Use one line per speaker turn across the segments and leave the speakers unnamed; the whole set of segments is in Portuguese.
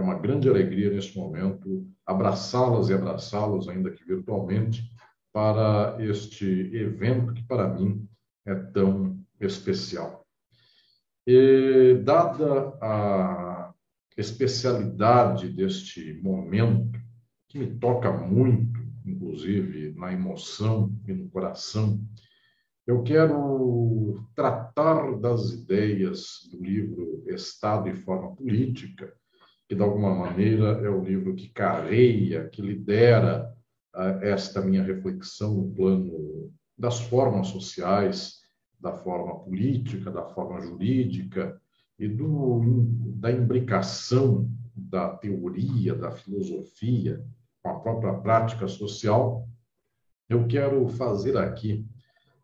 É uma grande alegria neste momento abraçá-las e abraçá-los, ainda que virtualmente, para este evento que para mim é tão especial. E, dada a especialidade deste momento, que me toca muito, inclusive na emoção e no coração, eu quero tratar das ideias do livro Estado e Forma Política, que de alguma maneira é o livro que carreia, que lidera uh, esta minha reflexão no plano das formas sociais, da forma política, da forma jurídica e do, da imbricação da teoria, da filosofia com a própria prática social, eu quero fazer aqui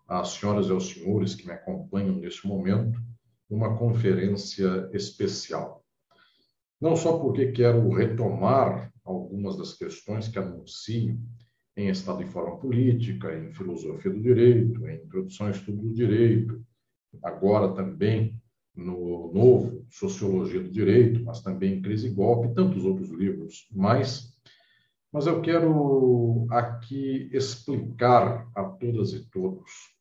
às senhoras e aos senhores que me acompanham neste momento uma conferência especial. Não só porque quero retomar algumas das questões que anuncio em Estado e Forma Política, em Filosofia do Direito, em Introdução ao Estudo do Direito, agora também no novo Sociologia do Direito, mas também em Crise e Golpe, e tantos outros livros mais. Mas eu quero aqui explicar a todas e todos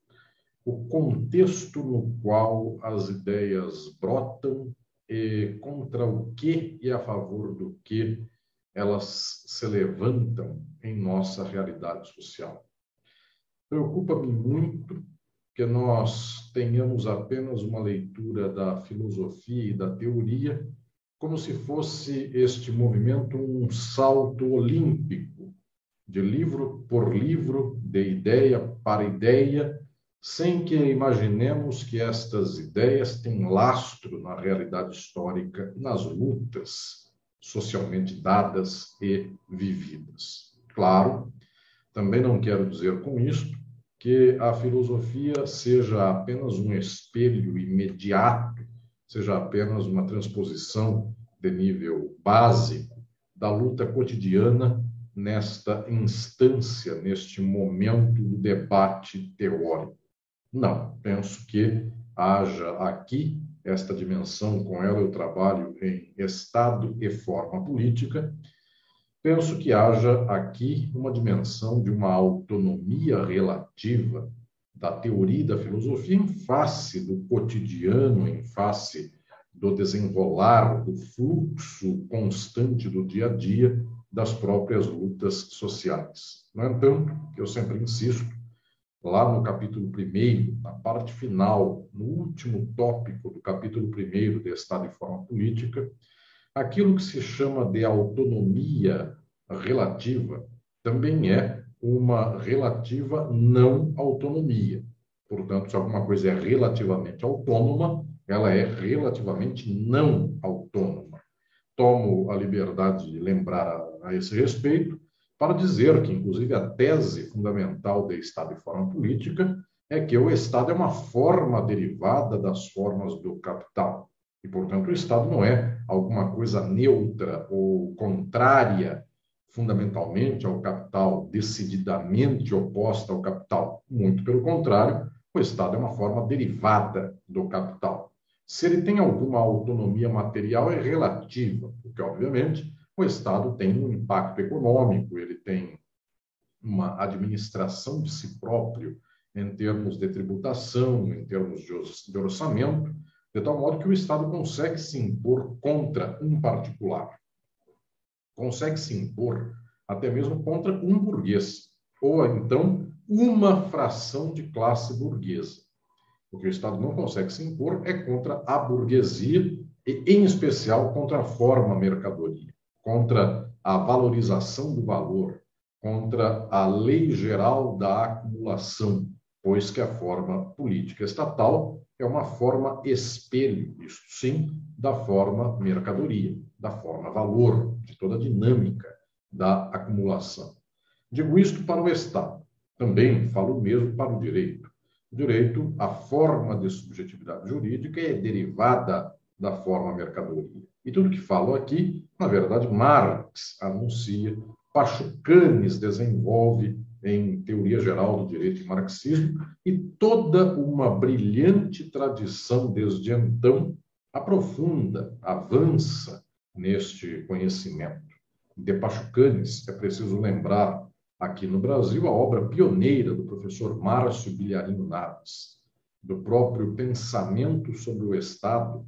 o contexto no qual as ideias brotam contra o que e a favor do que elas se levantam em nossa realidade social. Preocupa-me muito que nós tenhamos apenas uma leitura da filosofia e da teoria como se fosse este movimento um salto olímpico, de livro por livro, de ideia para ideia, sem que imaginemos que estas ideias têm lastro na realidade histórica, nas lutas socialmente dadas e vividas. Claro, também não quero dizer com isto que a filosofia seja apenas um espelho imediato, seja apenas uma transposição de nível básico da luta cotidiana nesta instância, neste momento do debate teórico. Não, penso que haja aqui esta dimensão, com ela eu trabalho em Estado e forma política. Penso que haja aqui uma dimensão de uma autonomia relativa da teoria e da filosofia em face do cotidiano, em face do desenrolar, do fluxo constante do dia a dia das próprias lutas sociais. No entanto, eu sempre insisto, lá no capítulo 1, na parte final, no último tópico do capítulo 1 de Estado e Forma Política, aquilo que se chama de autonomia relativa também é uma relativa não autonomia. Portanto, se alguma coisa é relativamente autônoma, ela é relativamente não autônoma. Tomo a liberdade de lembrar a, a esse respeito para dizer que, inclusive, a tese fundamental de Estado e forma política é que o Estado é uma forma derivada das formas do capital. E, portanto, o Estado não é alguma coisa neutra ou contrária fundamentalmente ao capital, decididamente oposta ao capital. Muito pelo contrário, o Estado é uma forma derivada do capital. Se ele tem alguma autonomia material, é relativa, porque, obviamente, o Estado tem um impacto econômico, ele tem uma administração de si próprio em termos de tributação, em termos de orçamento, de tal modo que o Estado consegue se impor contra um particular, consegue se impor até mesmo contra um burguês, ou então uma fração de classe burguesa. O que o Estado não consegue se impor é contra a burguesia e, em especial, contra a forma mercadoria contra a valorização do valor, contra a lei geral da acumulação, pois que a forma política estatal é uma forma espelho, isso sim, da forma mercadoria, da forma valor, de toda a dinâmica da acumulação. Digo isto para o Estado, também falo mesmo para o direito. O direito, a forma de subjetividade jurídica é derivada da forma mercadoria. E tudo que falo aqui, na verdade, Marx anuncia, Pachucanes desenvolve em Teoria Geral do Direito e Marxismo, e toda uma brilhante tradição desde então aprofunda, avança neste conhecimento. De Pachucanes, é preciso lembrar aqui no Brasil a obra pioneira do professor Márcio Bilharino Naves, do próprio pensamento sobre o Estado,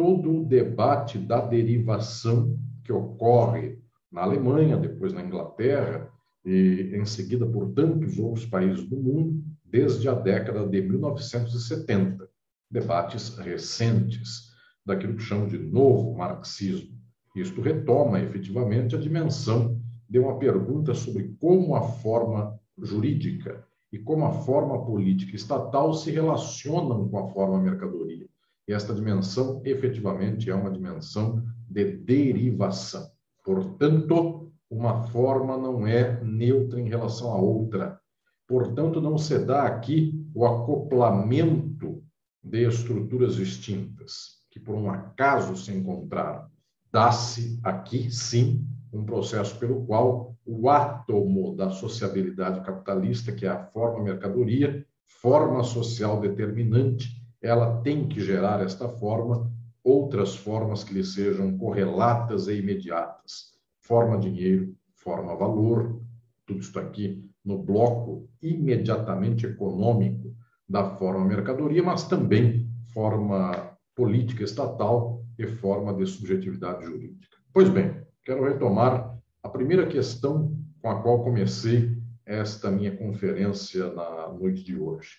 todo o debate da derivação que ocorre na Alemanha, depois na Inglaterra e em seguida por tantos outros países do mundo, desde a década de 1970. Debates recentes daquilo que chamam de novo marxismo. Isto retoma efetivamente a dimensão de uma pergunta sobre como a forma jurídica e como a forma política estatal se relacionam com a forma mercadoria. E esta dimensão efetivamente é uma dimensão de derivação. Portanto, uma forma não é neutra em relação à outra. Portanto, não se dá aqui o acoplamento de estruturas distintas, que por um acaso se encontraram. Dá-se aqui, sim, um processo pelo qual o átomo da sociabilidade capitalista, que é a forma mercadoria, forma social determinante, ela tem que gerar esta forma, outras formas que lhe sejam correlatas e imediatas. Forma dinheiro, forma valor, tudo isso aqui no bloco imediatamente econômico da forma mercadoria, mas também forma política estatal e forma de subjetividade jurídica. Pois bem, quero retomar a primeira questão com a qual comecei esta minha conferência na noite de hoje.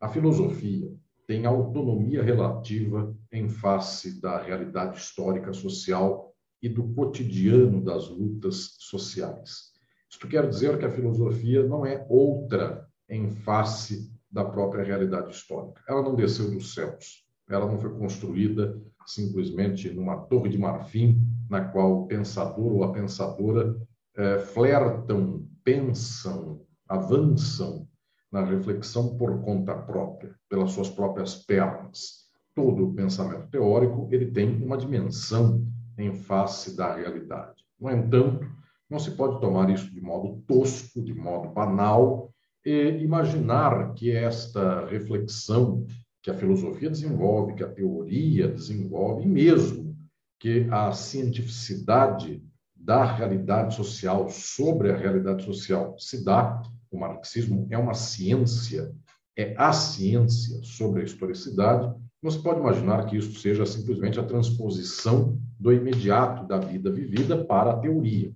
A filosofia tem autonomia relativa em face da realidade histórica social e do cotidiano das lutas sociais. Isto quer dizer que a filosofia não é outra em face da própria realidade histórica. Ela não desceu dos céus. Ela não foi construída simplesmente numa torre de marfim na qual o pensador ou a pensadora é, flertam, pensam, avançam na reflexão por conta própria, pelas suas próprias pernas. Todo o pensamento teórico ele tem uma dimensão em face da realidade. No entanto, não se pode tomar isso de modo tosco, de modo banal, e imaginar que esta reflexão que a filosofia desenvolve, que a teoria desenvolve, e mesmo que a cientificidade da realidade social sobre a realidade social se dá, o marxismo é uma ciência, é a ciência sobre a historicidade, não se pode imaginar que isso seja simplesmente a transposição do imediato da vida vivida para a teoria.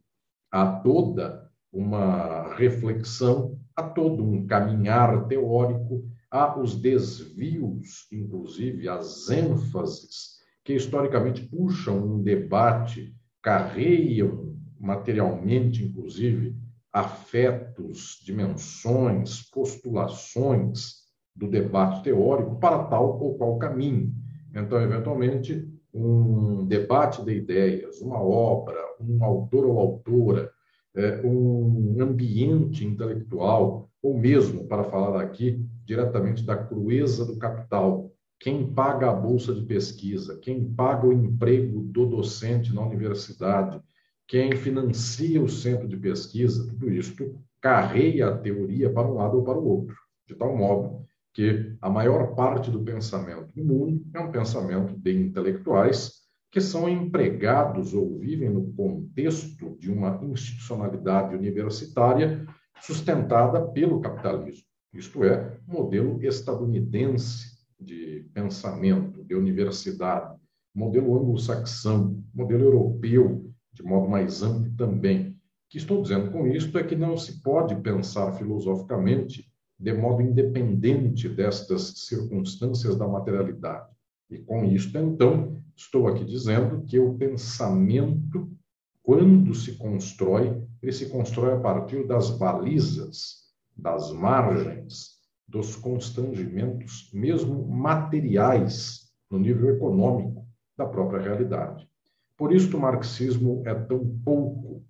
Há toda uma reflexão, há todo um caminhar teórico há os desvios, inclusive as ênfases, que historicamente puxam um debate, carreiam materialmente, inclusive, afetos, dimensões, postulações do debate teórico para tal ou qual caminho. Então, eventualmente, um debate de ideias, uma obra, um autor ou autora, é, um ambiente intelectual, ou mesmo, para falar aqui, diretamente da crueza do capital. Quem paga a bolsa de pesquisa, quem paga o emprego do docente na universidade, quem financia o centro de pesquisa, tudo isto carreia a teoria para um lado ou para o outro, de tal modo que a maior parte do pensamento do mundo é um pensamento de intelectuais que são empregados ou vivem no contexto de uma institucionalidade universitária sustentada pelo capitalismo isto é, modelo estadunidense de pensamento, de universidade, modelo anglo-saxão, modelo europeu, de modo mais amplo também. O que estou dizendo com isto é que não se pode pensar filosoficamente de modo independente destas circunstâncias da materialidade. E com isto, então, estou aqui dizendo que o pensamento, quando se constrói, ele se constrói a partir das balizas das margens dos constrangimentos, mesmo materiais, no nível econômico da própria realidade. Por isso, o marxismo é tão pouco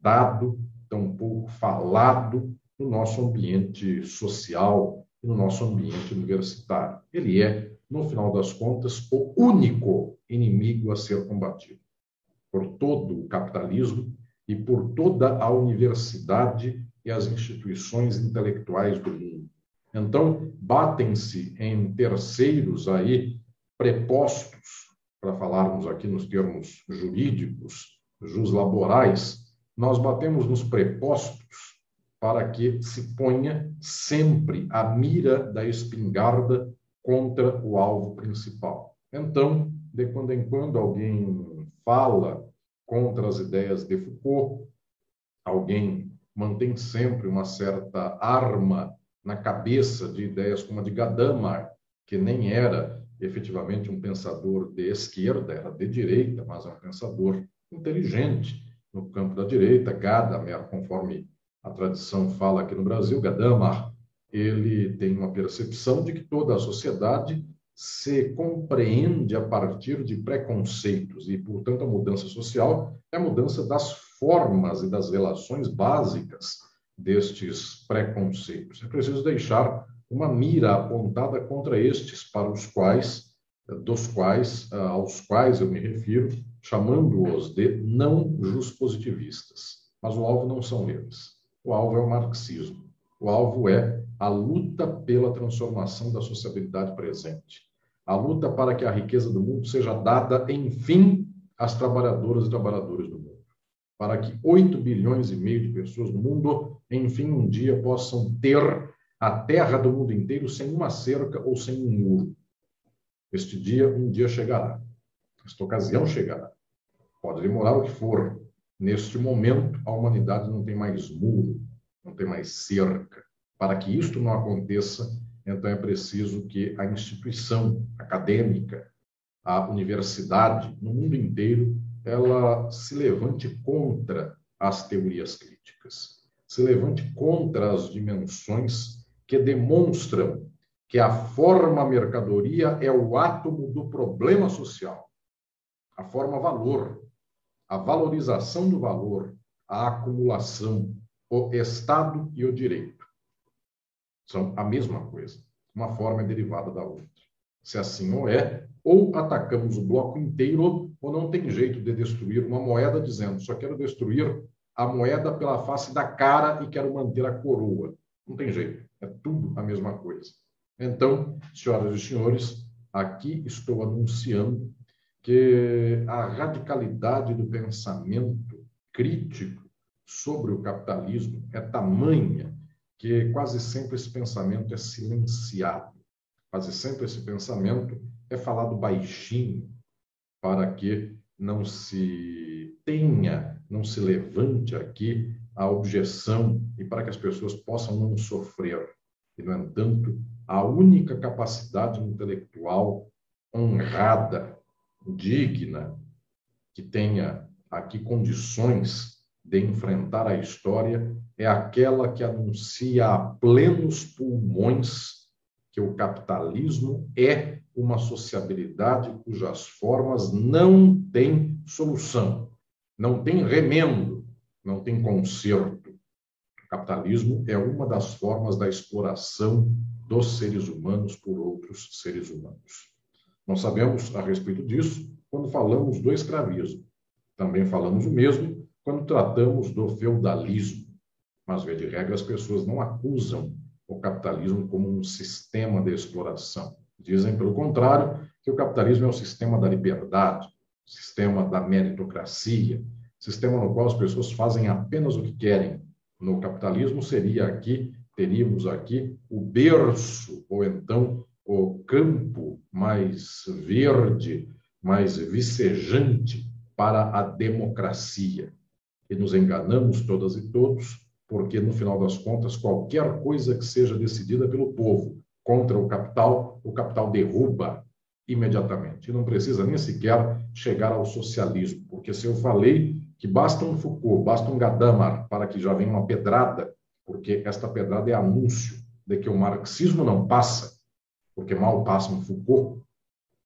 dado, tão pouco falado no nosso ambiente social no nosso ambiente universitário. Ele é, no final das contas, o único inimigo a ser combatido por todo o capitalismo e por toda a universidade e as instituições intelectuais do mundo. Então, batem-se em terceiros aí prepostos para falarmos aqui nos termos jurídicos, jus laborais, nós batemos nos prepostos para que se ponha sempre a mira da espingarda contra o alvo principal. Então, de quando em quando alguém fala contra as ideias de Foucault, alguém mantém sempre uma certa arma na cabeça de ideias como a de Gadamer, que nem era efetivamente um pensador de esquerda, era de direita, mas um pensador inteligente no campo da direita. Gadamer, conforme a tradição fala aqui no Brasil, Gadamer, ele tem uma percepção de que toda a sociedade se compreende a partir de preconceitos e, portanto, a mudança social é a mudança das formas e das relações básicas destes preconceitos. É preciso deixar uma mira apontada contra estes para os quais dos quais aos quais eu me refiro, chamando-os de não positivistas. Mas o alvo não são eles. O alvo é o marxismo. O alvo é a luta pela transformação da sociabilidade presente. A luta para que a riqueza do mundo seja dada, enfim, às trabalhadoras e trabalhadores do mundo. Para que 8 bilhões e meio de pessoas no mundo, enfim, um dia possam ter a terra do mundo inteiro sem uma cerca ou sem um muro. Este dia, um dia chegará. Esta ocasião chegará. Pode demorar o que for. Neste momento, a humanidade não tem mais muro, não tem mais cerca. Para que isto não aconteça, então é preciso que a instituição acadêmica, a universidade, no mundo inteiro, ela se levante contra as teorias críticas, se levante contra as dimensões que demonstram que a forma mercadoria é o átomo do problema social, a forma valor, a valorização do valor, a acumulação, o Estado e o direito. São a mesma coisa. Uma forma é derivada da outra. Se assim não é, ou atacamos o bloco inteiro, ou não tem jeito de destruir uma moeda dizendo só quero destruir a moeda pela face da cara e quero manter a coroa. Não tem jeito. É tudo a mesma coisa. Então, senhoras e senhores, aqui estou anunciando que a radicalidade do pensamento crítico sobre o capitalismo é tamanha que quase sempre esse pensamento é silenciado. Quase sempre esse pensamento é falado baixinho para que não se tenha, não se levante aqui a objeção e para que as pessoas possam não sofrer. E, no entanto, a única capacidade intelectual honrada, digna, que tenha aqui condições de enfrentar a história é aquela que anuncia a plenos pulmões que o capitalismo é uma sociabilidade cujas formas não têm solução, não tem remendo, não tem conserto. O capitalismo é uma das formas da exploração dos seres humanos por outros seres humanos. Nós sabemos a respeito disso quando falamos do escravismo. Também falamos o mesmo quando tratamos do feudalismo. Mas, via de regra, as pessoas não acusam o capitalismo como um sistema de exploração. Dizem, pelo contrário, que o capitalismo é o sistema da liberdade, sistema da meritocracia, sistema no qual as pessoas fazem apenas o que querem. No capitalismo seria aqui teríamos aqui o berço, ou então o campo mais verde, mais vicejante para a democracia. E nos enganamos todas e todos, porque no final das contas, qualquer coisa que seja decidida pelo povo contra o capital, o capital derruba imediatamente. E não precisa nem sequer chegar ao socialismo, porque se eu falei que basta um Foucault, basta um Gadamer para que já venha uma pedrada, porque esta pedrada é anúncio de que o marxismo não passa, porque mal passa um Foucault,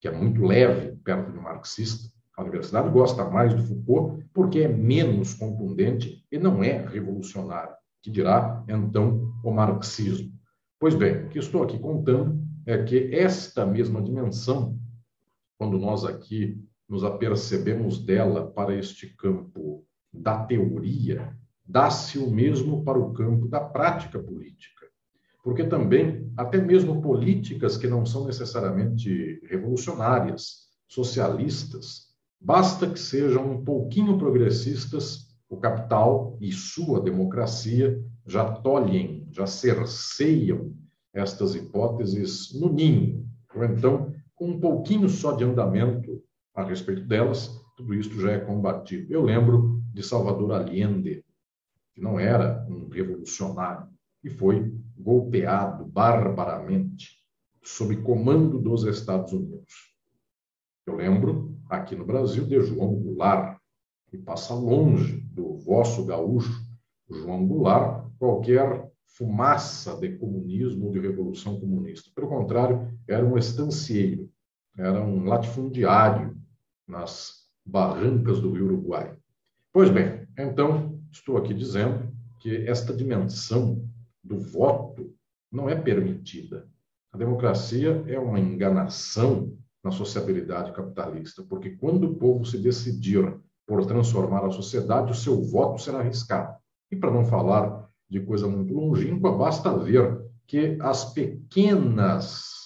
que é muito leve perto do marxista. A universidade gosta mais do Foucault porque é menos contundente e não é revolucionário, que dirá, então, o marxismo. Pois bem, o que estou aqui contando é que esta mesma dimensão, quando nós aqui nos apercebemos dela para este campo da teoria, dá-se o mesmo para o campo da prática política. Porque também, até mesmo políticas que não são necessariamente revolucionárias, socialistas, basta que sejam um pouquinho progressistas, o capital e sua democracia já tolhem, já cerceiam estas hipóteses no ninho, ou então, com um pouquinho só de andamento a respeito delas, tudo isso já é combatido. Eu lembro de Salvador Allende, que não era um revolucionário, e foi golpeado barbaramente sob comando dos Estados Unidos. Eu lembro, aqui no Brasil, de João Goulart, que passa longe do vosso gaúcho, João Goulart, qualquer fumaça de comunismo ou de revolução comunista. Pelo contrário, era um estancieiro, era um latifundiário nas barrancas do Rio Uruguai. Pois bem, então, estou aqui dizendo que esta dimensão do voto não é permitida. A democracia é uma enganação na sociabilidade capitalista, porque quando o povo se decidir por transformar a sociedade, o seu voto será arriscado. E para não falar de coisa muito longínqua, basta ver que as pequenas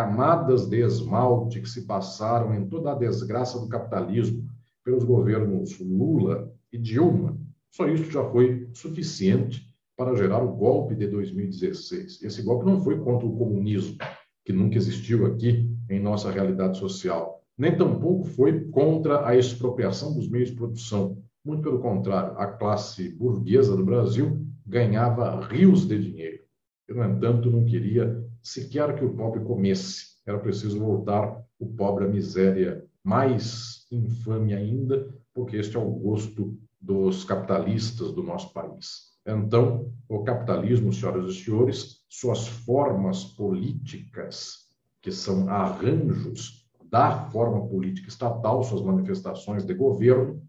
camadas de esmalte que se passaram em toda a desgraça do capitalismo pelos governos Lula e Dilma, só isso já foi suficiente para gerar o golpe de 2016. Esse golpe não foi contra o comunismo, que nunca existiu aqui em nossa realidade social, nem tampouco foi contra a expropriação dos meios de produção. Muito pelo contrário, a classe burguesa do Brasil ganhava rios de dinheiro. E, no entanto, não queria sequer que o pobre comesse. Era preciso voltar o pobre à miséria mais infame ainda, porque este é o gosto dos capitalistas do nosso país. Então, o capitalismo, senhoras e senhores, suas formas políticas, que são arranjos da forma política estatal, suas manifestações de governo,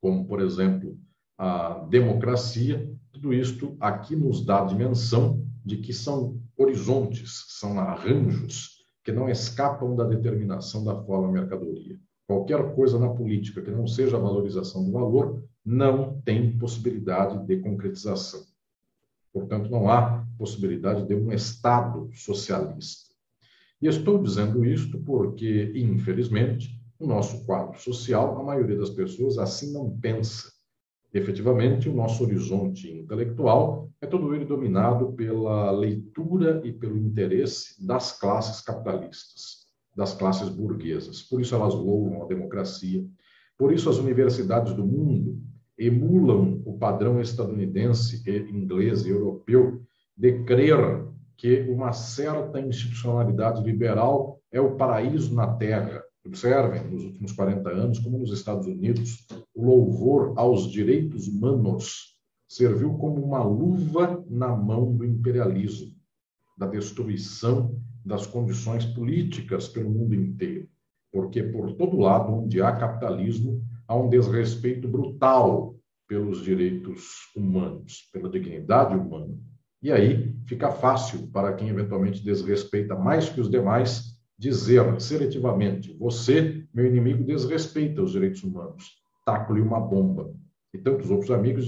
como, por exemplo, a democracia, tudo isto aqui nos dá a dimensão de que são horizontes, são arranjos que não escapam da determinação da forma mercadoria. Qualquer coisa na política que não seja a valorização do valor não tem possibilidade de concretização. Portanto, não há possibilidade de um Estado socialista. E estou dizendo isto porque, infelizmente, no nosso quadro social, a maioria das pessoas assim não pensa. Efetivamente, o nosso horizonte intelectual é todo ele dominado pela leitura e pelo interesse das classes capitalistas, das classes burguesas. Por isso elas louvam a democracia. Por isso as universidades do mundo emulam o padrão estadunidense, inglês e europeu de crer que uma certa institucionalidade liberal é o paraíso na Terra. Observem, nos últimos 40 anos, como nos Estados Unidos, louvor aos direitos humanos serviu como uma luva na mão do imperialismo, da destruição das condições políticas pelo mundo inteiro. Porque por todo lado onde há capitalismo, há um desrespeito brutal pelos direitos humanos, pela dignidade humana. E aí fica fácil para quem eventualmente desrespeita mais que os demais dizer seletivamente: você, meu inimigo, desrespeita os direitos humanos, taco-lhe uma bomba. E tantos outros amigos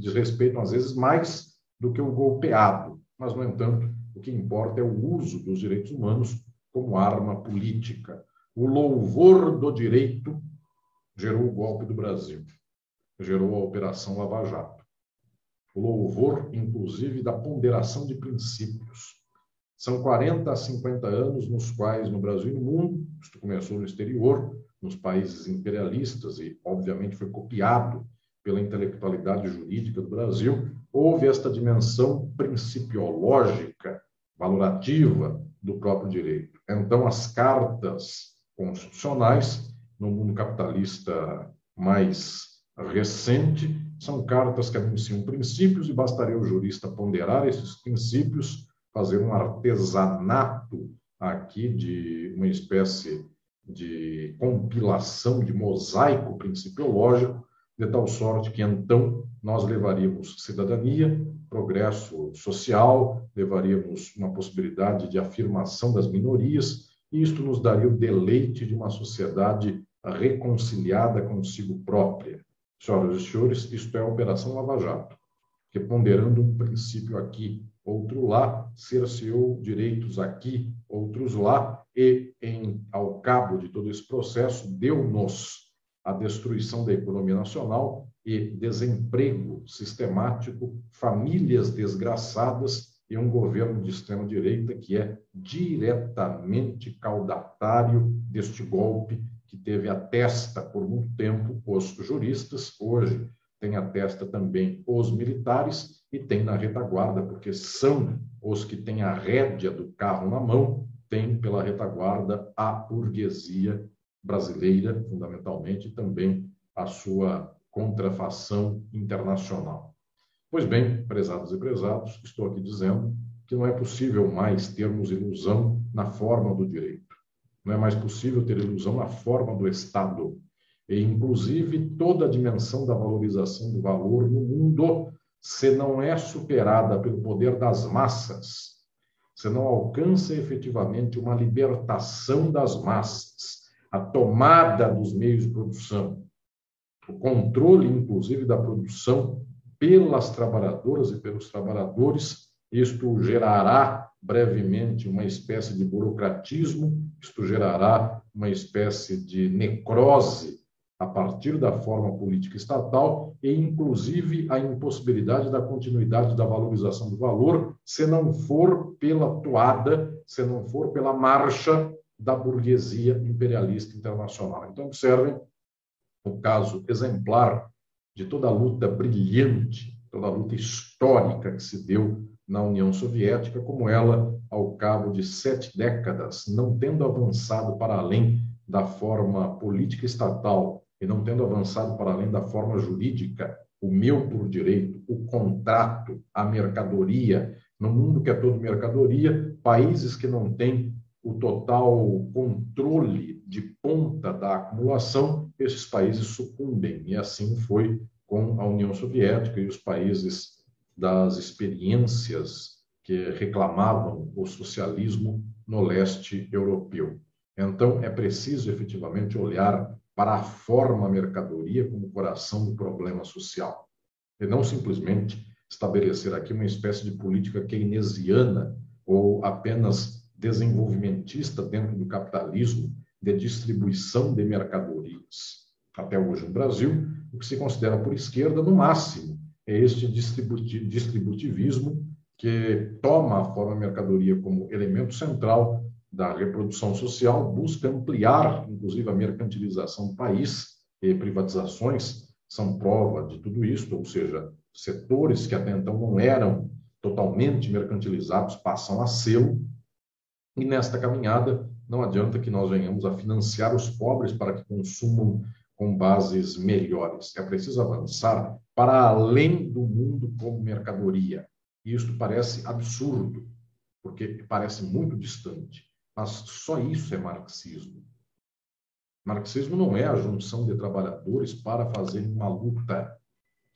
desrespeitam, às vezes, mais do que o golpeado. Mas, no entanto, o que importa é o uso dos direitos humanos como arma política. O louvor do direito gerou o golpe do Brasil, gerou a Operação Lava Jato. O louvor, inclusive, da ponderação de princípios. São 40 a 50 anos nos quais, no Brasil e no mundo, isto começou no exterior, nos países imperialistas e, obviamente, foi copiado pela intelectualidade jurídica do Brasil, houve esta dimensão principiológica, valorativa do próprio direito. Então, as cartas constitucionais no mundo capitalista mais recente, são cartas que anunciam princípios e bastaria o jurista ponderar esses princípios, fazer um artesanato aqui de uma espécie de compilação, de mosaico principiológico, de tal sorte que então nós levaríamos cidadania, progresso social, levaríamos uma possibilidade de afirmação das minorias, e isto nos daria o deleite de uma sociedade reconciliada consigo própria. Senhoras e senhores, isto é a Operação Lava Jato, que ponderando um princípio aqui, outro lá, cerceou direitos aqui, outros lá, e, em, ao cabo de todo esse processo, deu-nos a destruição da economia nacional e desemprego sistemático, famílias desgraçadas e um governo de extrema-direita que é diretamente caudatário deste golpe que teve a testa por muito tempo os juristas, hoje tem a testa também os militares e tem na retaguarda, porque são os que têm a rédea do carro na mão, tem pela retaguarda a burguesia brasileira, fundamentalmente, e também a sua contrafação internacional. Pois bem, prezados e prezados, estou aqui dizendo que não é possível mais termos ilusão na forma do direito. Não é mais possível ter ilusão na forma do Estado. E, inclusive, toda a dimensão da valorização do valor no mundo, se não é superada pelo poder das massas, se não alcança efetivamente uma libertação das massas, a tomada dos meios de produção, o controle, inclusive, da produção pelas trabalhadoras e pelos trabalhadores, isto gerará brevemente uma espécie de burocratismo, isto gerará uma espécie de necrose a partir da forma política estatal e, inclusive, a impossibilidade da continuidade da valorização do valor, se não for pela toada, se não for pela marcha da burguesia imperialista internacional. Então, observem o caso exemplar de toda a luta brilhante, toda a luta histórica que se deu na União Soviética, como ela, ao cabo de sete décadas, não tendo avançado para além da forma política estatal e não tendo avançado para além da forma jurídica, o meu por direito, o contrato, a mercadoria, no mundo que é todo mercadoria, países que não têm o total controle de ponta da acumulação, esses países sucumbem. E assim foi com a União Soviética e os países das experiências que reclamavam o socialismo no leste europeu. Então, é preciso efetivamente olhar para a forma mercadoria como coração do problema social, e não simplesmente estabelecer aqui uma espécie de política keynesiana ou apenas desenvolvimentista dentro do capitalismo de distribuição de mercadorias. Até hoje no Brasil, o que se considera por esquerda, no máximo, é este distributivismo que toma a forma mercadoria como elemento central da reprodução social, busca ampliar, inclusive, a mercantilização do país, e privatizações são prova de tudo isso, ou seja, setores que até então não eram totalmente mercantilizados passam a ser, e nesta caminhada não adianta que nós venhamos a financiar os pobres para que consumam com bases melhores. É preciso avançar para além do mundo como mercadoria. E isto parece absurdo, porque parece muito distante. Mas só isso é marxismo. Marxismo não é a junção de trabalhadores para fazer uma luta.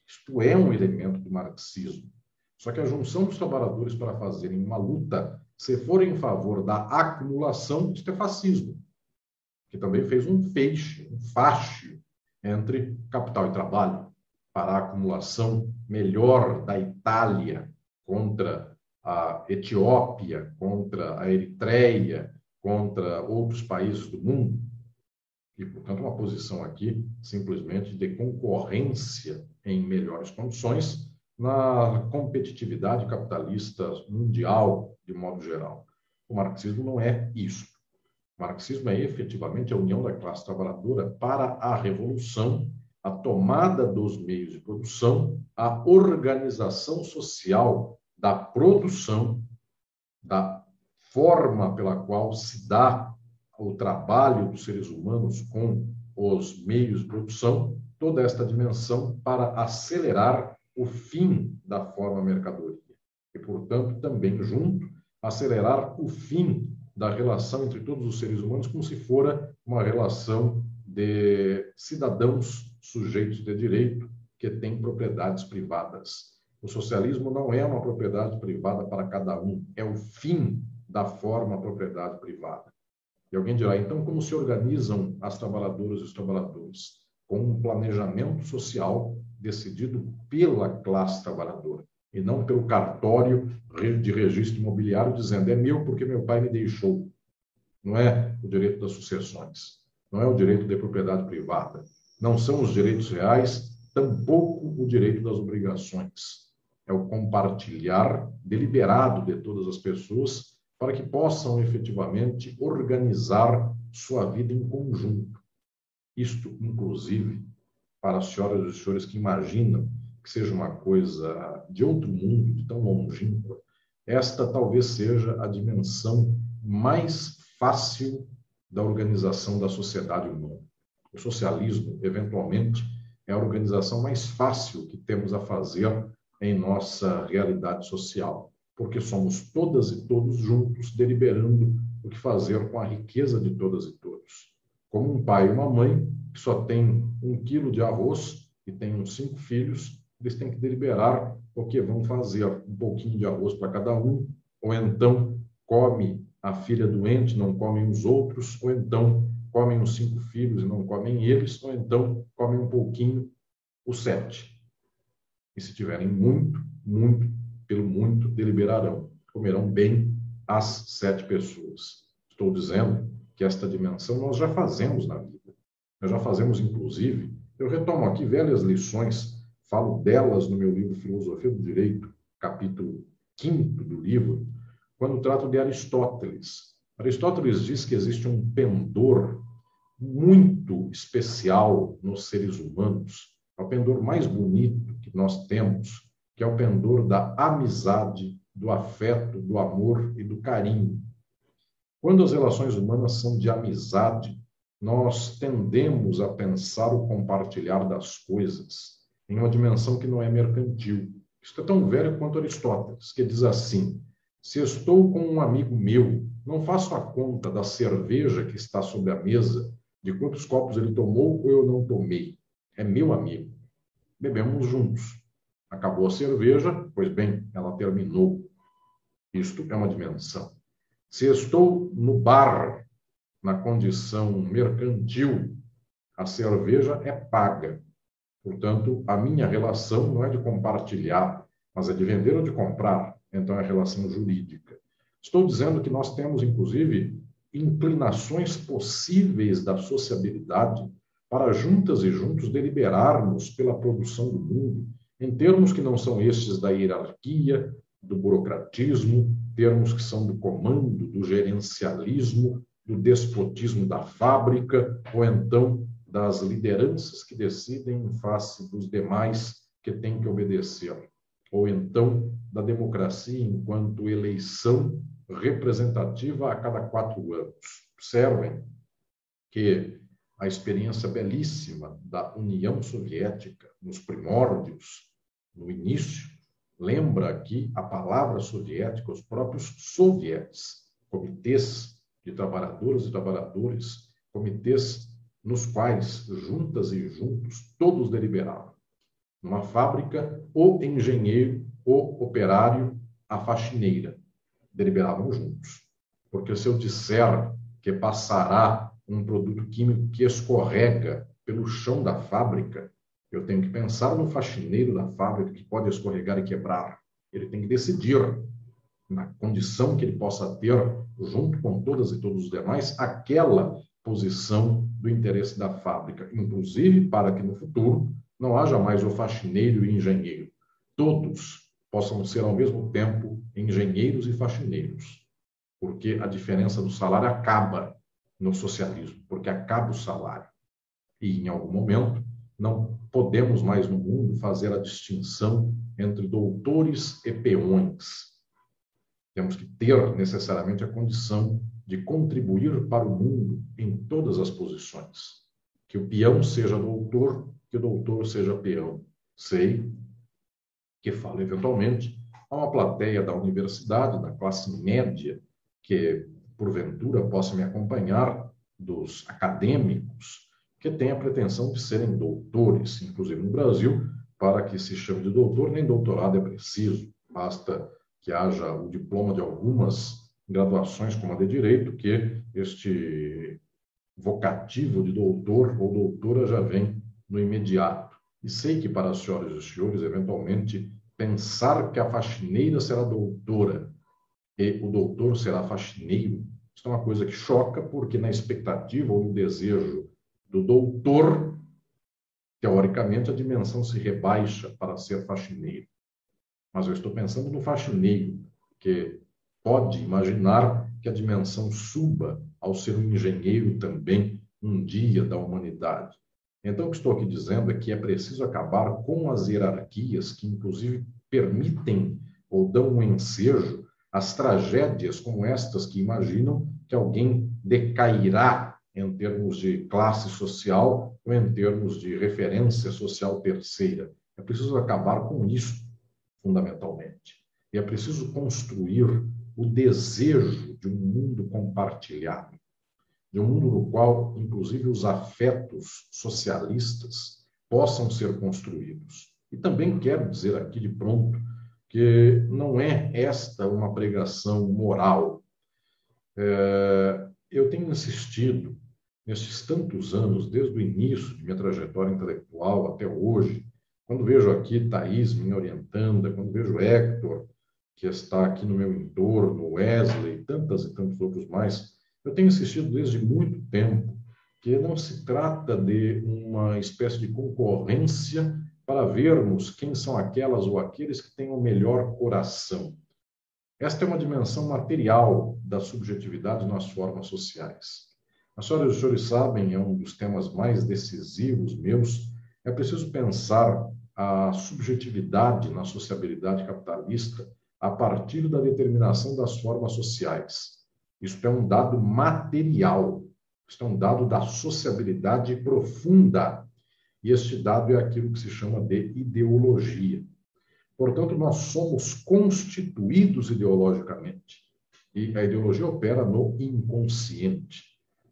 Isto é um elemento do marxismo. Só que a junção dos trabalhadores para fazerem uma luta, se for em favor da acumulação, isto é fascismo. Que também fez um feixe, um facho entre capital e trabalho para a acumulação melhor da Itália contra a Etiópia, contra a Eritreia, contra outros países do mundo. E, portanto, uma posição aqui simplesmente de concorrência em melhores condições na competitividade capitalista mundial, de modo geral. O marxismo não é isso. O marxismo é efetivamente a união da classe trabalhadora para a revolução a tomada dos meios de produção, a organização social da produção, da forma pela qual se dá o trabalho dos seres humanos com os meios de produção, toda esta dimensão para acelerar o fim da forma mercadoria. E, portanto, também junto, acelerar o fim da relação entre todos os seres humanos como se fora uma relação de cidadãos sujeitos de direito que têm propriedades privadas. O socialismo não é uma propriedade privada para cada um, é o fim da forma propriedade privada. E alguém dirá, então, como se organizam as trabalhadoras e os trabalhadores? Com um planejamento social decidido pela classe trabalhadora e não pelo cartório de registro imobiliário dizendo é meu porque meu pai me deixou. não é o direito das sucessões, não é o direito de propriedade privada, não são os direitos reais, tampouco o direito das obrigações. É o compartilhar deliberado de todas as pessoas para que possam efetivamente organizar sua vida em conjunto. Isto, inclusive, para as senhoras e senhores que imaginam que seja uma coisa de outro mundo, de tão longínqua, esta talvez seja a dimensão mais fácil da organização da sociedade humana. O socialismo, eventualmente, é a organização mais fácil que temos a fazer em nossa realidade social, porque somos todas e todos juntos deliberando o que fazer com a riqueza de todas e todos. Como um pai e uma mãe que só tem um quilo de arroz e tem uns cinco filhos, eles têm que deliberar o que vão fazer, um pouquinho de arroz para cada um, ou então come a filha doente, não comem os outros, ou então comem os cinco filhos e não comem eles, ou então comem um pouquinho os sete. E se tiverem muito, muito, pelo muito, deliberarão. Comerão bem as sete pessoas. Estou dizendo que esta dimensão nós já fazemos na vida. Nós já fazemos, inclusive, eu retomo aqui velhas lições, falo delas no meu livro Filosofia do Direito, capítulo 5 do livro, quando trato de Aristóteles. Aristóteles diz que existe um pendor muito especial nos seres humanos, é o pendor mais bonito que nós temos, que é o pendor da amizade, do afeto, do amor e do carinho. Quando as relações humanas são de amizade, nós tendemos a pensar o compartilhar das coisas em uma dimensão que não é mercantil. Isso é tão velho quanto Aristóteles, que diz assim: se estou com um amigo meu, não faço a conta da cerveja que está sobre a mesa de quantos copos ele tomou ou eu não tomei. É meu amigo. Bebemos juntos. Acabou a cerveja, pois bem, ela terminou. Isto é uma dimensão. Se estou no bar, na condição mercantil, a cerveja é paga. Portanto, a minha relação não é de compartilhar, mas é de vender ou de comprar. Então, é relação jurídica. Estou dizendo que nós temos, inclusive, inclinações possíveis da sociabilidade para juntas e juntos deliberarmos pela produção do mundo, em termos que não são estes da hierarquia, do burocratismo, termos que são do comando, do gerencialismo, do despotismo da fábrica, ou então das lideranças que decidem em face dos demais que têm que obedecer, ou então da democracia enquanto eleição representativa a cada quatro anos. Observem que a experiência belíssima da União Soviética nos primórdios, no início, lembra aqui a palavra soviética, os próprios sovietes, comitês de trabalhadoras e trabalhadores, comitês nos quais, juntas e juntos, todos deliberavam. Numa fábrica, o engenheiro, o operário, a faxineira deliberavam juntos. Porque se eu disser que passará um produto químico que escorrega pelo chão da fábrica, eu tenho que pensar no faxineiro da fábrica que pode escorregar e quebrar. Ele tem que decidir, na condição que ele possa ter, junto com todas e todos os demais, aquela posição do interesse da fábrica, inclusive para que no futuro não haja mais o faxineiro e engenheiro. Todos possam ser ao mesmo tempo engenheiros e faxineiros, porque a diferença do salário acaba no socialismo, porque acaba o salário. E em algum momento não podemos mais no mundo fazer a distinção entre doutores e peões. Temos que ter necessariamente a condição de contribuir para o mundo em todas as posições. Que o peão seja doutor, que o doutor seja peão. Sei que falo eventualmente a uma plateia da universidade, da classe média, que porventura possa me acompanhar, dos acadêmicos, que têm a pretensão de serem doutores, inclusive no Brasil, para que se chame de doutor, nem doutorado é preciso, basta que haja o diploma de algumas graduações, como a de direito, que este vocativo de doutor ou doutora já vem no imediato. E sei que para as senhoras e os senhores, eventualmente, pensar que a faxineira será doutora e o doutor será faxineiro Isso é uma coisa que choca, porque na expectativa ou no desejo do doutor, teoricamente a dimensão se rebaixa para ser faxineiro. Mas eu estou pensando no faxineiro, que pode imaginar que a dimensão suba ao ser um engenheiro também um dia da humanidade. Então, o que estou aqui dizendo é que é preciso acabar com as hierarquias que, inclusive, permitem ou dão um ensejo às tragédias como estas que imaginam que alguém decairá em termos de classe social ou em termos de referência social terceira. É preciso acabar com isso, fundamentalmente. E é preciso construir o desejo de um mundo compartilhado, de um mundo no qual, inclusive, os afetos socialistas possam ser construídos. E também quero dizer aqui de pronto que não é esta uma pregação moral. É, eu tenho insistido nesses tantos anos, desde o início de minha trajetória intelectual até hoje, quando vejo aqui Thaís me orientando, quando vejo Hector, que está aqui no meu entorno, Wesley, tantas e tantos outros mais, eu tenho insistido desde muito tempo que não se trata de uma espécie de concorrência para vermos quem são aquelas ou aqueles que têm o melhor coração. Esta é uma dimensão material da subjetividade nas formas sociais. As senhoras e os senhores sabem, é um dos temas mais decisivos meus, é preciso pensar a subjetividade na sociabilidade capitalista a partir da determinação das formas sociais. Isso é um dado material, isso é um dado da sociabilidade profunda e este dado é aquilo que se chama de ideologia. Portanto, nós somos constituídos ideologicamente. E a ideologia opera no inconsciente.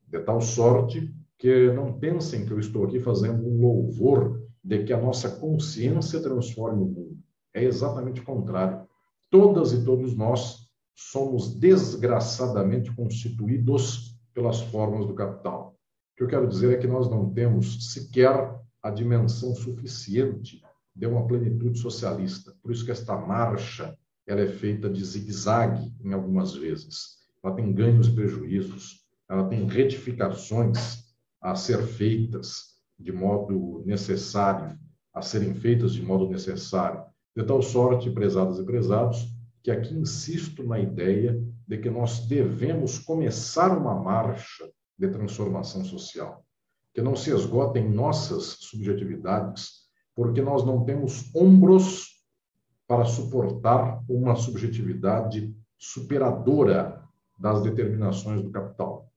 De tal sorte que não pensem que eu estou aqui fazendo um louvor de que a nossa consciência transforme o mundo. É exatamente o contrário. Todas e todos nós somos desgraçadamente constituídos pelas formas do capital. O que eu quero dizer é que nós não temos sequer a dimensão suficiente de uma plenitude socialista. Por isso que esta marcha ela é feita de zigue-zague em algumas vezes. Ela tem ganhos e prejuízos, ela tem retificações a ser feitas de modo necessário, a serem feitas de modo necessário. De tal sorte, prezadas e prezados, que aqui insisto na ideia de que nós devemos começar uma marcha de transformação social que não se esgota em nossas subjetividades, porque nós não temos ombros para suportar uma subjetividade superadora das determinações do capital.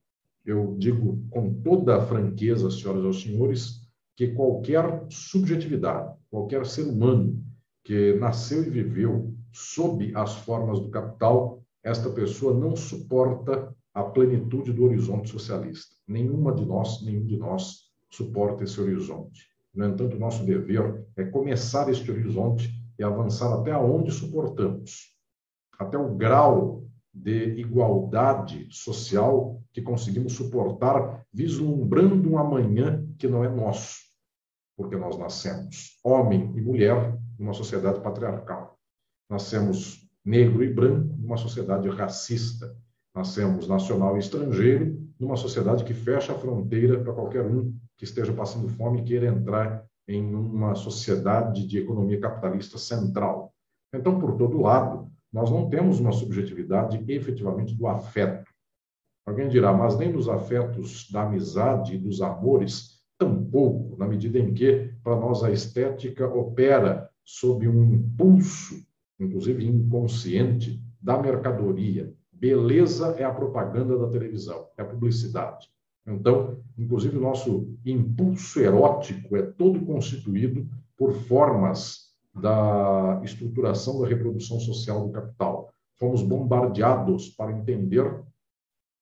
Eu digo com toda a franqueza, senhoras e senhores, que qualquer subjetividade, qualquer ser humano que nasceu e viveu sob as formas do capital, esta pessoa não suporta a plenitude do horizonte socialista. Nenhuma de nós, nenhum de nós suporta esse horizonte. No entanto, nosso dever é começar este horizonte e avançar até onde suportamos, até o grau de igualdade social que conseguimos suportar, vislumbrando um amanhã que não é nosso, porque nós nascemos homem e mulher numa sociedade patriarcal. Nascemos negro e branco numa sociedade racista Nascemos nacional e estrangeiro numa sociedade que fecha a fronteira para qualquer um que esteja passando fome e queira entrar em uma sociedade de economia capitalista central. Então, por todo lado, nós não temos uma subjetividade efetivamente do afeto. Alguém dirá, mas nem dos afetos da amizade e dos amores, tampouco, na medida em que, para nós, a estética opera sob um impulso, inclusive inconsciente, da mercadoria, Beleza é a propaganda da televisão, é a publicidade. Então, inclusive, o nosso impulso erótico é todo constituído por formas da estruturação da reprodução social do capital. Fomos bombardeados para entender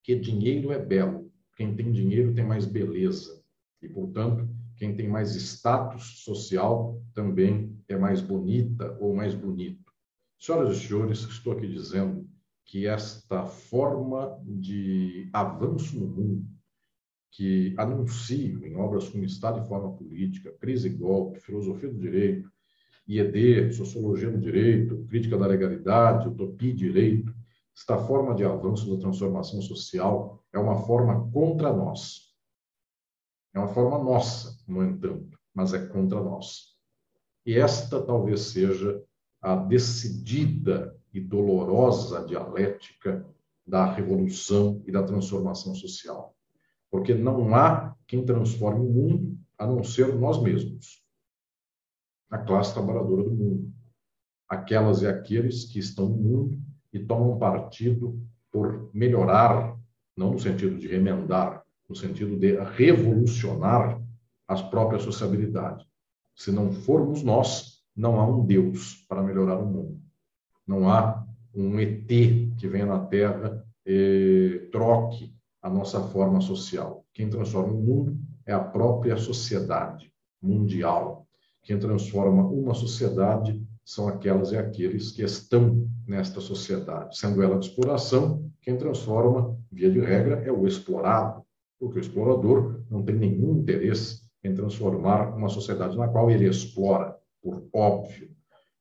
que dinheiro é belo. Quem tem dinheiro tem mais beleza. E, portanto, quem tem mais status social também é mais bonita ou mais bonito. Senhoras e senhores, estou aqui dizendo que esta forma de avanço no mundo, que anuncio em obras como Estado e Forma Política, Crise e Golpe, Filosofia do Direito, IED, Sociologia do Direito, Crítica da Legalidade, Utopia e Direito, esta forma de avanço da transformação social é uma forma contra nós. É uma forma nossa, no entanto, mas é contra nós. E esta talvez seja a decidida e dolorosa dialética da revolução e da transformação social. Porque não há quem transforme o mundo a não ser nós mesmos, a classe trabalhadora do mundo, aquelas e aqueles que estão no mundo e tomam partido por melhorar, não no sentido de remendar, no sentido de revolucionar as próprias sociabilidades. Se não formos nós, não há um Deus para melhorar o mundo. Não há um ET que venha na Terra e troque a nossa forma social. Quem transforma o mundo é a própria sociedade mundial. Quem transforma uma sociedade são aquelas e aqueles que estão nesta sociedade. Sendo ela de exploração, quem transforma, via de regra, é o explorado, porque o explorador não tem nenhum interesse em transformar uma sociedade na qual ele explora, por óbvio.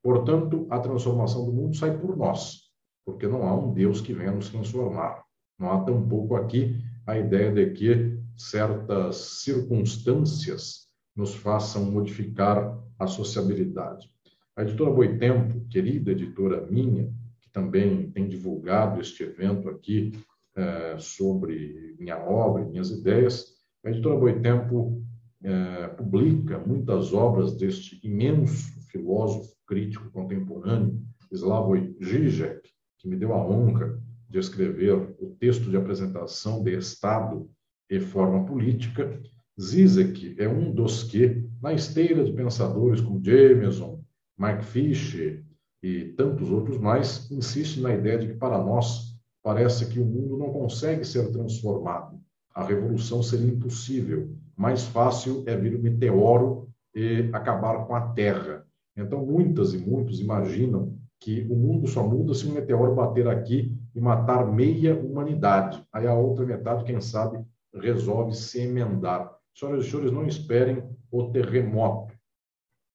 Portanto, a transformação do mundo sai por nós, porque não há um Deus que venha nos transformar. Não há tampouco aqui a ideia de que certas circunstâncias nos façam modificar a sociabilidade. A editora Boitempo, querida editora minha, que também tem divulgado este evento aqui eh, sobre minha obra, minhas ideias, a editora Boitempo é, publica muitas obras deste imenso filósofo crítico contemporâneo, Slavoj Žižek, que me deu a honra de escrever o texto de apresentação de Estado e Forma Política. Zizek é um dos que, na esteira de pensadores como Jameson, Mark Fisher e tantos outros mais, insiste na ideia de que, para nós, parece que o mundo não consegue ser transformado. A revolução seria impossível mais fácil é vir o meteoro e acabar com a Terra. Então, muitas e muitos imaginam que o mundo só muda se um meteoro bater aqui e matar meia humanidade. Aí a outra metade, quem sabe, resolve se emendar. Senhoras e senhores, não esperem o terremoto,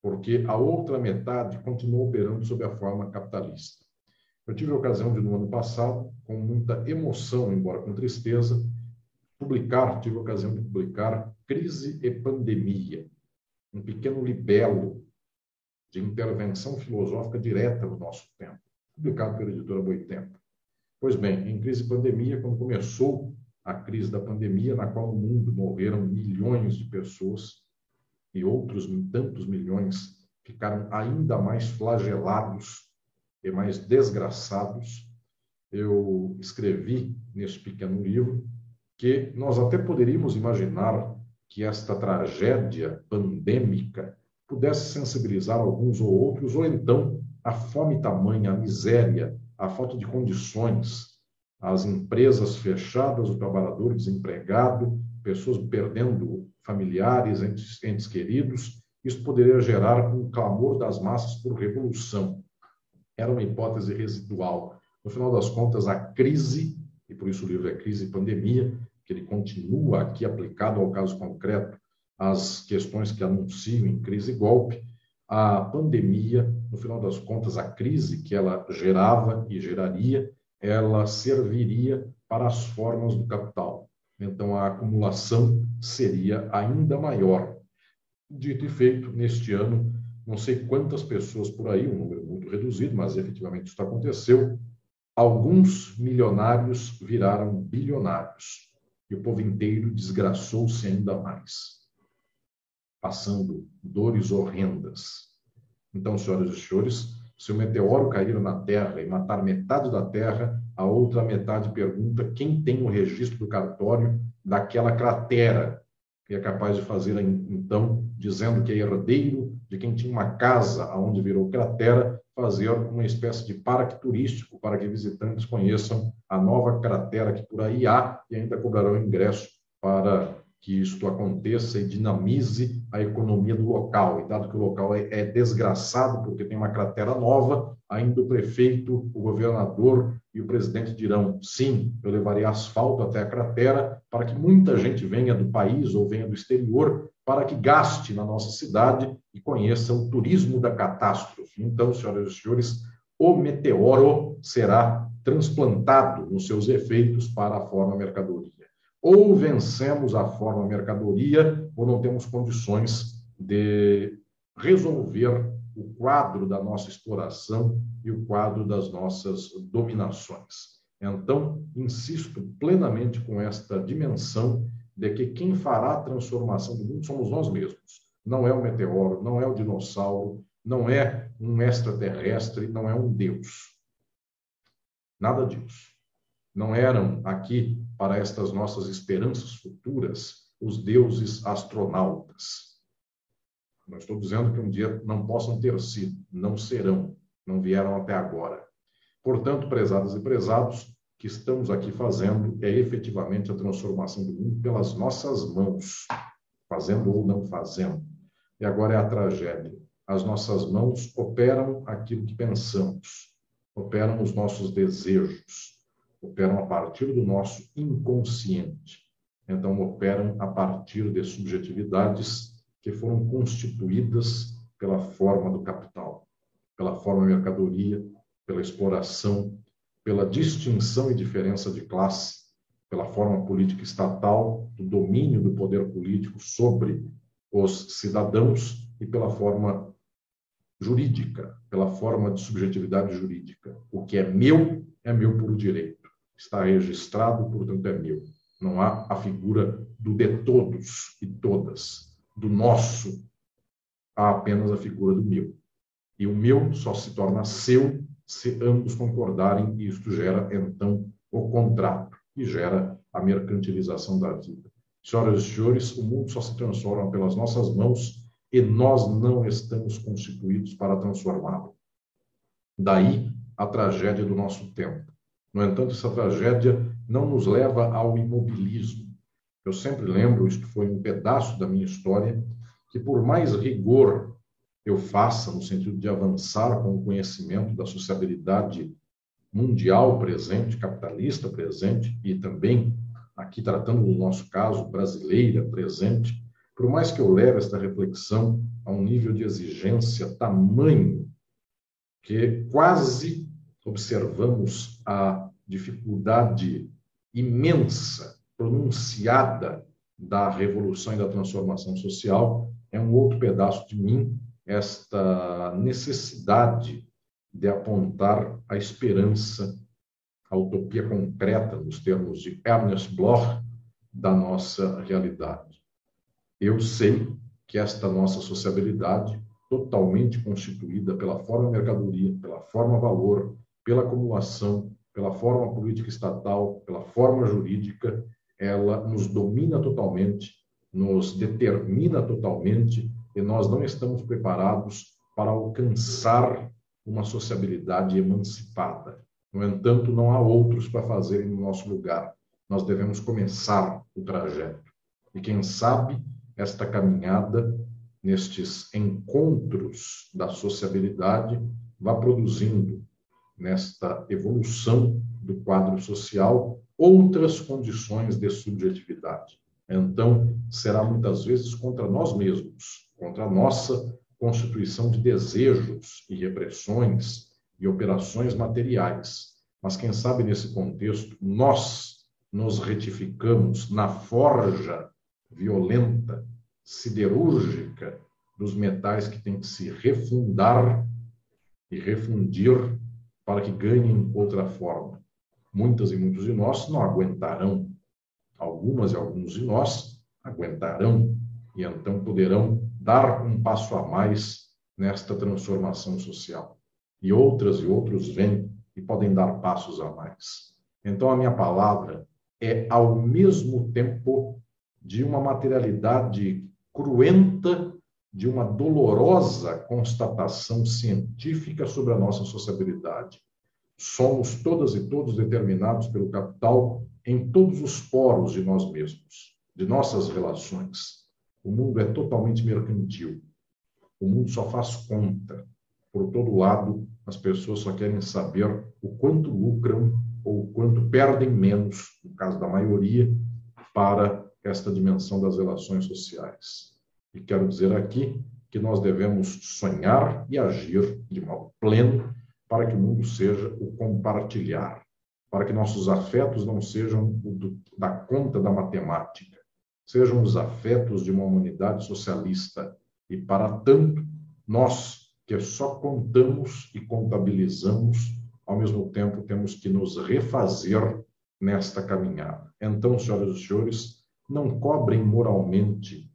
porque a outra metade continua operando sob a forma capitalista. Eu tive a ocasião de, no ano passado, com muita emoção, embora com tristeza, publicar, tive a ocasião de publicar Crise e Pandemia, um pequeno libelo de intervenção filosófica direta no nosso tempo, publicado pela editora Boitempo. Pois bem, em Crise e Pandemia, quando começou a crise da pandemia, na qual no mundo morreram milhões de pessoas e outros tantos milhões ficaram ainda mais flagelados e mais desgraçados, eu escrevi nesse pequeno livro que nós até poderíamos imaginar que esta tragédia pandêmica pudesse sensibilizar alguns ou outros, ou então a fome tamanha, a miséria, a falta de condições, as empresas fechadas, o trabalhador desempregado, pessoas perdendo familiares, entes, entes queridos, isso poderia gerar um clamor das massas por revolução. Era uma hipótese residual. No final das contas, a crise, e por isso o livro é Crise e Pandemia, que ele continua aqui aplicado ao caso concreto as questões que anunciam em crise e golpe, a pandemia, no final das contas, a crise que ela gerava e geraria, ela serviria para as formas do capital. Então, a acumulação seria ainda maior. Dito e feito, neste ano, não sei quantas pessoas por aí, um número muito reduzido, mas efetivamente isso aconteceu, alguns milionários viraram bilionários e o povo inteiro desgraçou-se ainda mais, passando dores horrendas. Então, senhoras e senhores, se o meteoro cair na Terra e matar metade da Terra, a outra metade pergunta quem tem o registro do cartório daquela cratera que é capaz de fazer, então, dizendo que é herdeiro de quem tinha uma casa aonde virou cratera, fazer uma espécie de parque turístico para que visitantes conheçam a nova cratera que por aí há e ainda cobrarão ingresso para que isto aconteça e dinamize a economia do local. E dado que o local é, é desgraçado porque tem uma cratera nova, ainda o prefeito, o governador e o presidente dirão: sim, eu levarei asfalto até a cratera para que muita gente venha do país ou venha do exterior para que gaste na nossa cidade e conheça o turismo da catástrofe. Então, senhoras e senhores, o meteoro será transplantado nos seus efeitos para a forma mercadoria. Ou vencemos a forma mercadoria, ou não temos condições de resolver o quadro da nossa exploração e o quadro das nossas dominações. Então, insisto plenamente com esta dimensão de que quem fará a transformação do mundo somos nós mesmos. Não é o meteoro, não é o dinossauro, não é um extraterrestre, não é um Deus. Nada disso. Não eram aqui, para estas nossas esperanças futuras, os deuses astronautas. Não estou dizendo que um dia não possam ter sido, não serão, não vieram até agora. Portanto, prezadas e prezados, que estamos aqui fazendo é efetivamente a transformação do mundo pelas nossas mãos, fazendo ou não fazendo. E agora é a tragédia. As nossas mãos operam aquilo que pensamos, operam os nossos desejos, operam a partir do nosso inconsciente. Então, operam a partir de subjetividades que foram constituídas pela forma do capital, pela forma mercadoria, pela exploração, pela distinção e diferença de classe, pela forma política estatal, do domínio do poder político sobre os cidadãos e pela forma jurídica, pela forma de subjetividade jurídica. O que é meu é meu por direito. Está registrado, portanto é meu. Não há a figura do de todos e todas, do nosso. Há apenas a figura do meu. E o meu só se torna seu se ambos concordarem, e isto gera, então, o contrato, e gera a mercantilização da vida. Senhoras e senhores, o mundo só se transforma pelas nossas mãos e nós não estamos constituídos para transformá-lo. Daí a tragédia do nosso tempo. No entanto, essa tragédia não nos leva ao imobilismo. Eu sempre lembro, isto foi um pedaço da minha história, que por mais rigor eu faça no sentido de avançar com o conhecimento da sociabilidade mundial presente, capitalista presente, e também, aqui tratando do nosso caso, brasileira presente, por mais que eu leve esta reflexão a um nível de exigência tamanho que quase observamos a dificuldade imensa, pronunciada da revolução e da transformação social, é um outro pedaço de mim esta necessidade de apontar a esperança, a utopia concreta, nos termos de Ernest Bloch, da nossa realidade. Eu sei que esta nossa sociabilidade, totalmente constituída pela forma mercadoria, pela forma valor, pela acumulação, pela forma política estatal, pela forma jurídica, ela nos domina totalmente, nos determina totalmente e nós não estamos preparados para alcançar uma sociabilidade emancipada. No entanto, não há outros para fazerem no nosso lugar. Nós devemos começar o trajeto. E quem sabe esta caminhada nestes encontros da sociabilidade vá produzindo nesta evolução do quadro social outras condições de subjetividade. Então, será muitas vezes contra nós mesmos contra a nossa constituição de desejos e repressões e operações materiais. Mas quem sabe nesse contexto nós nos retificamos na forja violenta, siderúrgica dos metais que tem que se refundar e refundir para que ganhem outra forma. Muitas e muitos de nós não aguentarão. Algumas e alguns de nós aguentarão e então poderão dar um passo a mais nesta transformação social. E outras e outros vêm e podem dar passos a mais. Então, a minha palavra é, ao mesmo tempo, de uma materialidade cruenta, de uma dolorosa constatação científica sobre a nossa sociabilidade. Somos todas e todos determinados pelo capital em todos os poros de nós mesmos, de nossas relações. O mundo é totalmente mercantil. O mundo só faz conta. Por todo lado, as pessoas só querem saber o quanto lucram ou o quanto perdem menos, no caso da maioria, para esta dimensão das relações sociais. E quero dizer aqui que nós devemos sonhar e agir de modo pleno para que o mundo seja o compartilhar, para que nossos afetos não sejam do, da conta da matemática, sejam os afetos de uma humanidade socialista. E para tanto, nós que só contamos e contabilizamos, ao mesmo tempo temos que nos refazer nesta caminhada. Então, senhoras e senhores, não cobrem moralmente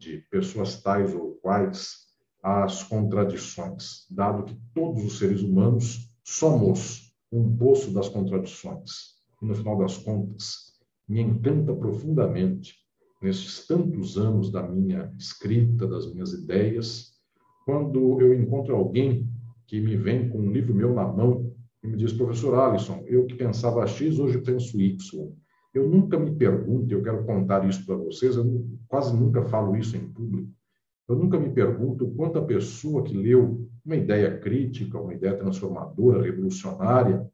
de pessoas tais ou quais as contradições, dado que todos os seres humanos somos um poço das contradições. E, no final das contas, me encanta profundamente, nesses tantos anos da minha escrita, das minhas ideias, quando eu encontro alguém que me vem com um livro meu na mão e me diz, professor Alisson, eu que pensava X, hoje penso Y. Eu nunca me pergunto, eu quero contar isso para vocês, eu quase nunca falo isso em público, eu nunca me pergunto quanto a pessoa que leu uma ideia crítica, uma ideia transformadora, revolucionária,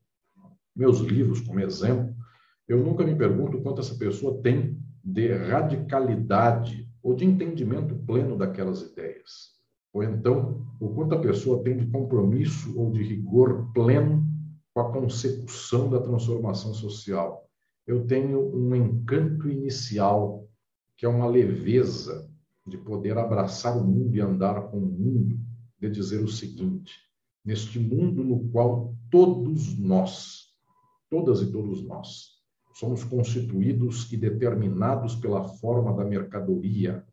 meus livros como exemplo, eu nunca me pergunto quanto essa pessoa tem de radicalidade ou de entendimento pleno daquelas ideias. Ou então, o quanto a pessoa tem de compromisso ou de rigor pleno com a consecução da transformação social. Eu tenho um encanto inicial, que é uma leveza de poder abraçar o mundo e andar com o mundo, de dizer o seguinte: neste mundo no qual todos nós, todas e todos nós, somos constituídos e determinados pela forma da mercadoria.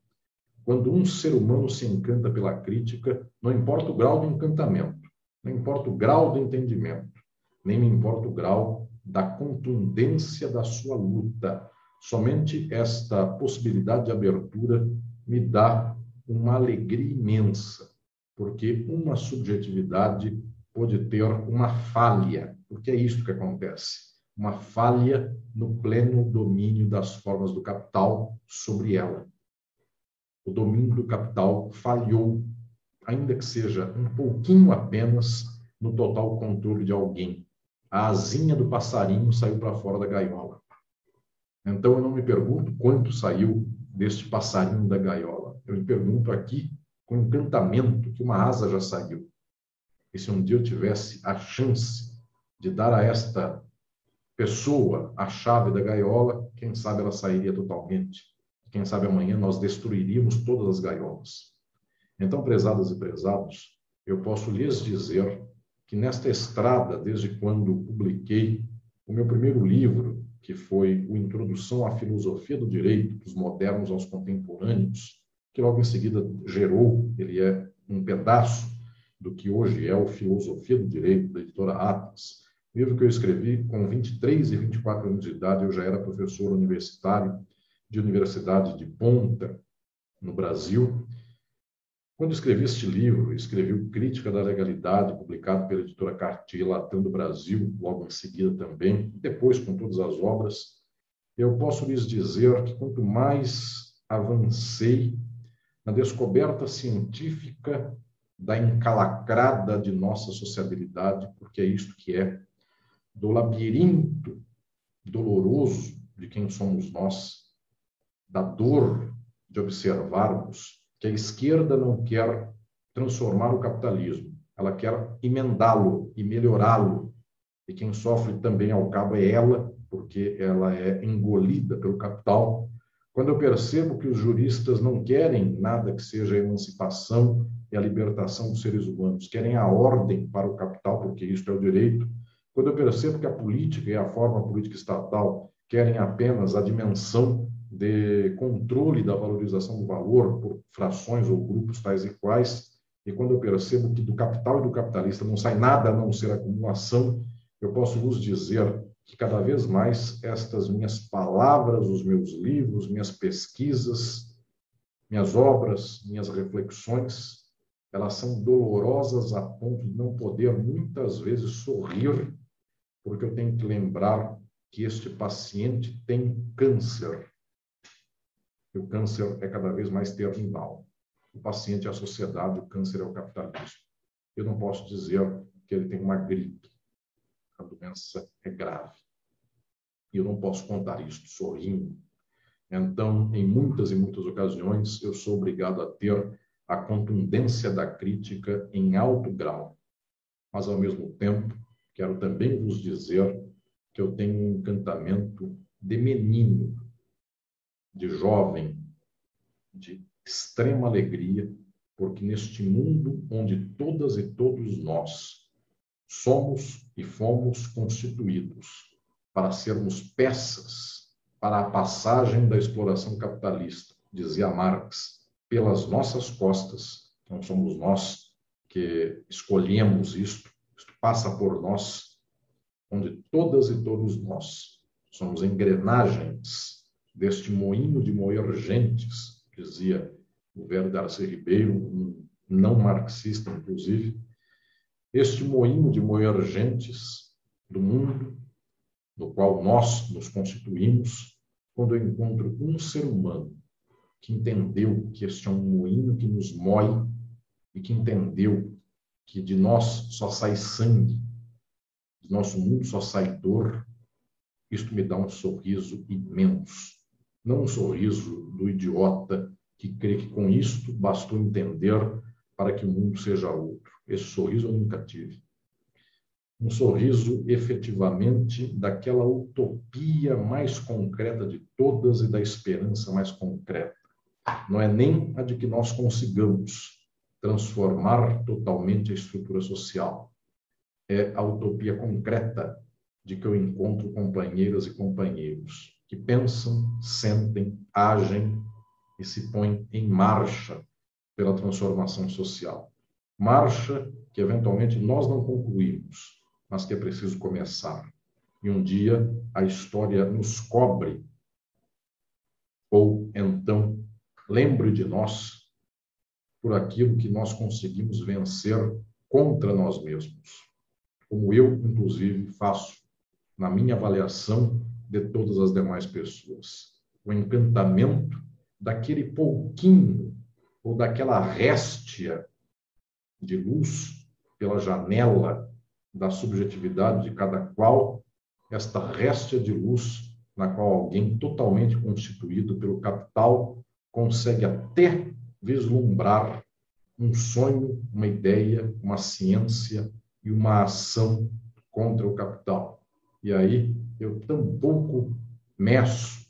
Quando um ser humano se encanta pela crítica, não importa o grau do encantamento, não importa o grau do entendimento, nem me importa o grau da contundência da sua luta. Somente esta possibilidade de abertura me dá uma alegria imensa, porque uma subjetividade pode ter uma falha, porque é isso que acontece uma falha no pleno domínio das formas do capital sobre ela. O domínio do capital falhou, ainda que seja um pouquinho apenas, no total controle de alguém. A asinha do passarinho saiu para fora da gaiola. Então eu não me pergunto quanto saiu deste passarinho da gaiola. Eu me pergunto aqui, com encantamento, que uma asa já saiu. E se um dia eu tivesse a chance de dar a esta pessoa a chave da gaiola, quem sabe ela sairia totalmente. Quem sabe amanhã nós destruiríamos todas as gaiolas. Então, prezadas e prezados, eu posso lhes dizer que nesta estrada, desde quando publiquei o meu primeiro livro, que foi o Introdução à Filosofia do Direito, dos modernos aos contemporâneos, que logo em seguida gerou, ele é um pedaço do que hoje é o Filosofia do Direito, da editora Atlas, livro que eu escrevi com 23 e 24 anos de idade, eu já era professor universitário de universidade de ponta no Brasil. Quando escrevi este livro, escrevi Crítica da Legalidade, publicado pela editora Cartier Latam do Brasil, logo em seguida também, depois com todas as obras, eu posso lhes dizer que quanto mais avancei na descoberta científica da encalacrada de nossa sociabilidade, porque é isto que é, do labirinto doloroso de quem somos nós, da dor de observarmos que a esquerda não quer transformar o capitalismo, ela quer emendá-lo e melhorá-lo. E quem sofre também ao cabo é ela, porque ela é engolida pelo capital. Quando eu percebo que os juristas não querem nada que seja a emancipação e a libertação dos seres humanos, querem a ordem para o capital, porque isto é o direito, quando eu percebo que a política e a forma política estatal querem apenas a dimensão de controle da valorização do valor por frações ou grupos tais e quais, e quando eu percebo que do capital e do capitalista não sai nada a não ser acumulação, eu posso vos dizer que cada vez mais estas minhas palavras, os meus livros, minhas pesquisas, minhas obras, minhas reflexões, elas são dolorosas a ponto de não poder muitas vezes sorrir porque eu tenho que lembrar que este paciente tem câncer. E o câncer é cada vez mais terminal. O paciente é a sociedade, o câncer é o capitalismo. Eu não posso dizer que ele tem uma gripe. A doença é grave. E eu não posso contar isto sorrindo. Então, em muitas e muitas ocasiões, eu sou obrigado a ter a contundência da crítica em alto grau. Mas, ao mesmo tempo, quero também vos dizer que eu tenho um encantamento de menino, de jovem, de extrema alegria, porque neste mundo onde todas e todos nós somos e fomos constituídos para sermos peças para a passagem da exploração capitalista, dizia Marx, pelas nossas costas, não somos nós que escolhemos isto, isto passa por nós, onde todas e todos nós somos engrenagens deste moinho de moer gentes, dizia o velho Darcy Ribeiro, um não marxista, inclusive, este moinho de moer gentes do mundo, no qual nós nos constituímos, quando eu encontro um ser humano que entendeu que este é um moinho que nos moe e que entendeu que de nós só sai sangue, de nosso mundo só sai dor, isto me dá um sorriso imenso. Não um sorriso do idiota que crê que com isto bastou entender para que o mundo seja outro. Esse sorriso eu nunca tive. Um sorriso efetivamente daquela utopia mais concreta de todas e da esperança mais concreta. Não é nem a de que nós consigamos transformar totalmente a estrutura social. É a utopia concreta de que eu encontro companheiras e companheiros que pensam, sentem, agem e se põe em marcha pela transformação social. Marcha que eventualmente nós não concluímos, mas que é preciso começar. E um dia a história nos cobre, ou então lembre de nós por aquilo que nós conseguimos vencer contra nós mesmos. Como eu, inclusive, faço na minha avaliação de todas as demais pessoas. O encantamento daquele pouquinho ou daquela réstia de luz pela janela da subjetividade de cada qual, esta réstia de luz na qual alguém totalmente constituído pelo capital consegue até vislumbrar um sonho, uma ideia, uma ciência e uma ação contra o capital. E aí eu tampouco meço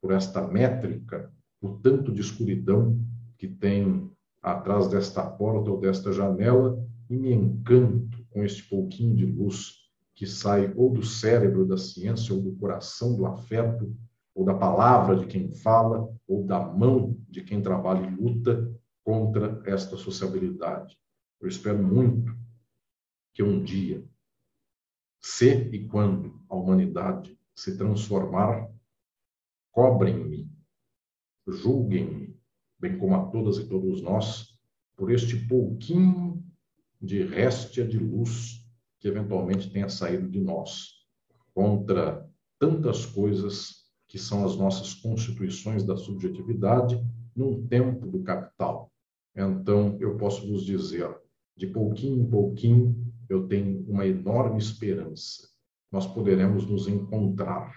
por esta métrica o tanto de escuridão que tem atrás desta porta ou desta janela e me encanto com este pouquinho de luz que sai ou do cérebro da ciência ou do coração do afeto ou da palavra de quem fala ou da mão de quem trabalha e luta contra esta sociabilidade. Eu espero muito que um dia, se e quando a humanidade se transformar, cobrem-me julguem-me, bem como a todas e todos nós, por este pouquinho de réstia de luz que eventualmente tenha saído de nós, contra tantas coisas que são as nossas constituições da subjetividade num tempo do capital. Então, eu posso vos dizer, de pouquinho em pouquinho, eu tenho uma enorme esperança. Nós poderemos nos encontrar.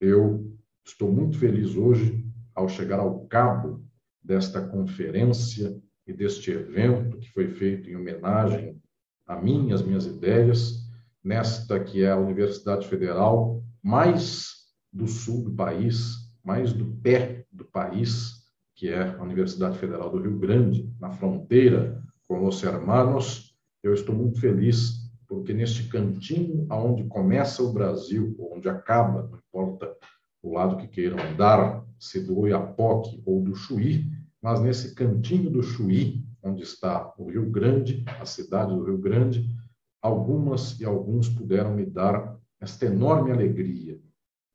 Eu estou muito feliz hoje ao chegar ao cabo desta conferência e deste evento que foi feito em homenagem a mim, as minhas ideias, nesta que é a Universidade Federal mais do sul do país, mais do pé do país, que é a Universidade Federal do Rio Grande, na fronteira com os hermanos. Eu estou muito feliz porque neste cantinho aonde começa o Brasil, onde acaba, não importa o lado que queiram dar, se do Oiapoque ou do Chuí, mas nesse cantinho do Chuí, onde está o Rio Grande, a cidade do Rio Grande, algumas e alguns puderam me dar esta enorme alegria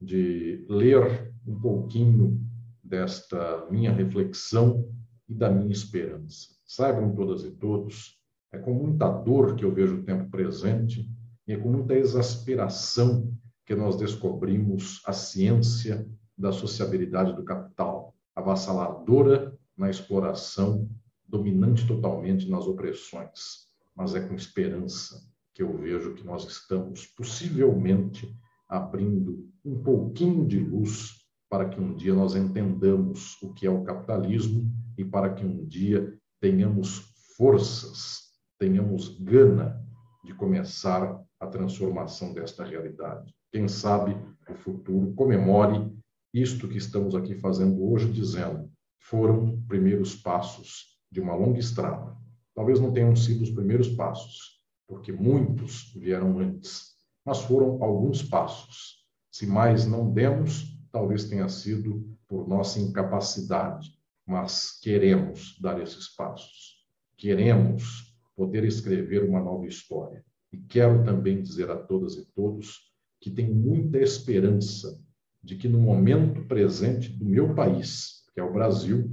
de ler um pouquinho desta minha reflexão e da minha esperança. Saibam todas e todos, é com muita dor que eu vejo o tempo presente e é com muita exasperação que nós descobrimos a ciência da sociabilidade do capital, avassaladora na exploração, dominante totalmente nas opressões. Mas é com esperança que eu vejo que nós estamos possivelmente abrindo um pouquinho de luz para que um dia nós entendamos o que é o capitalismo e para que um dia tenhamos forças, tenhamos gana de começar a transformação desta realidade. quem sabe o futuro comemore isto que estamos aqui fazendo hoje, dizendo: foram primeiros passos de uma longa estrada. Talvez não tenham sido os primeiros passos, porque muitos vieram antes, mas foram alguns passos. Se mais não demos, talvez tenha sido por nossa incapacidade, mas queremos dar esses passos. Queremos poder escrever uma nova história. E quero também dizer a todas e todos que tenho muita esperança de que no momento presente do meu país, que é o Brasil,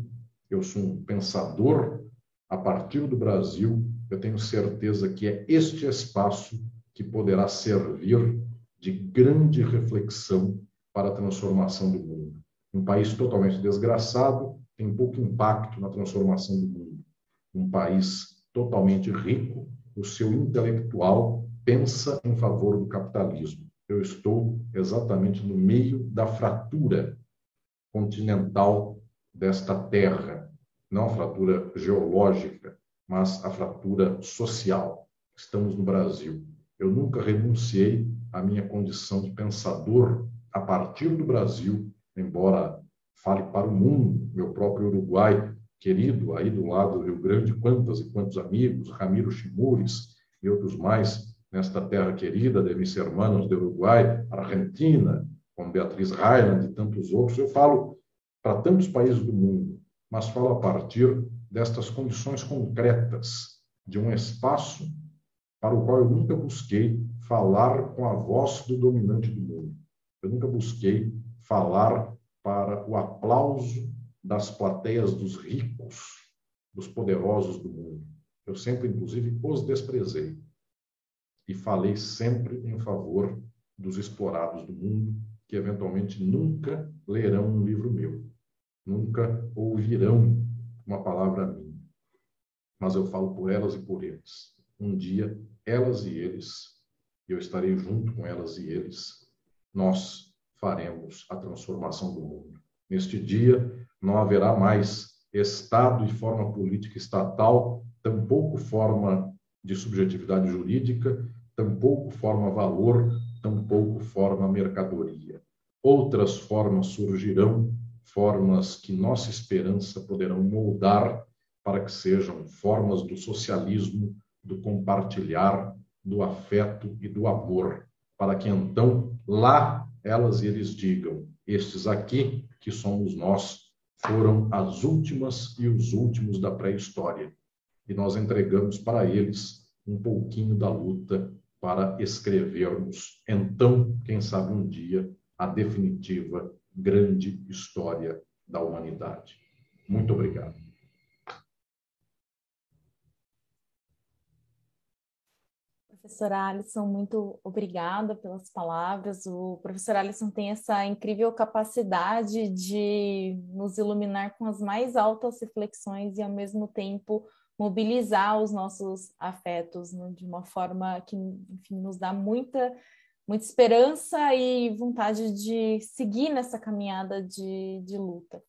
eu sou um pensador a partir do Brasil, eu tenho certeza que é este espaço que poderá servir de grande reflexão para a transformação do mundo. Um país totalmente desgraçado tem pouco impacto na transformação do mundo. Um país totalmente rico, o seu intelectual pensa em favor do capitalismo. Eu estou exatamente no meio da fratura continental desta terra, não a fratura geológica, mas a fratura social. Estamos no Brasil. Eu nunca renunciei à minha condição de pensador a partir do Brasil, embora fale para o mundo, meu próprio Uruguai, querido, aí do lado do Rio Grande, quantas e quantos amigos, Ramiro Chimures e outros mais, nesta terra querida de mis hermanos de Uruguai, Argentina, com Beatriz Railand e tantos outros. Eu falo para tantos países do mundo, mas falo a partir destas condições concretas de um espaço para o qual eu nunca busquei falar com a voz do dominante do mundo. Eu nunca busquei falar para o aplauso das plateias dos ricos, dos poderosos do mundo. Eu sempre, inclusive, os desprezei e falei sempre em favor dos explorados do mundo, que eventualmente nunca lerão um livro meu, nunca ouvirão uma palavra minha. Mas eu falo por elas e por eles. Um dia, elas e eles, eu estarei junto com elas e eles, nós faremos a transformação do mundo. Neste dia, não haverá mais Estado e forma política estatal, tampouco forma de subjetividade jurídica, tampouco forma valor, tampouco forma mercadoria. Outras formas surgirão, formas que nossa esperança poderão moldar para que sejam formas do socialismo, do compartilhar, do afeto e do amor, para que então lá elas e eles digam: estes aqui, que somos nós, foram as últimas e os últimos da pré-história. E nós entregamos para eles um pouquinho da luta para escrevermos, então, quem sabe um dia, a definitiva grande história da humanidade. Muito obrigado.
Professora Alisson, muito obrigada pelas palavras. O professor Alisson tem essa incrível capacidade de nos iluminar com as mais altas reflexões e, ao mesmo tempo, mobilizar os nossos afetos né, de uma forma que enfim, nos dá muita, muita esperança e vontade de seguir nessa caminhada de, de luta.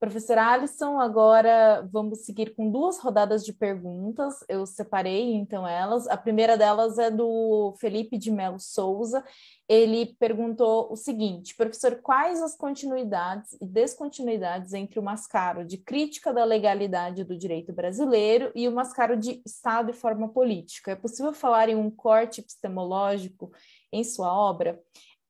Professora Alisson, agora vamos seguir com duas rodadas de perguntas. Eu separei então elas. A primeira delas é do Felipe de Melo Souza. Ele perguntou o seguinte: professor, quais as continuidades e descontinuidades entre o mascaro de crítica da legalidade do direito brasileiro e o mascaro de Estado e forma política? É possível falar em um corte epistemológico em sua obra?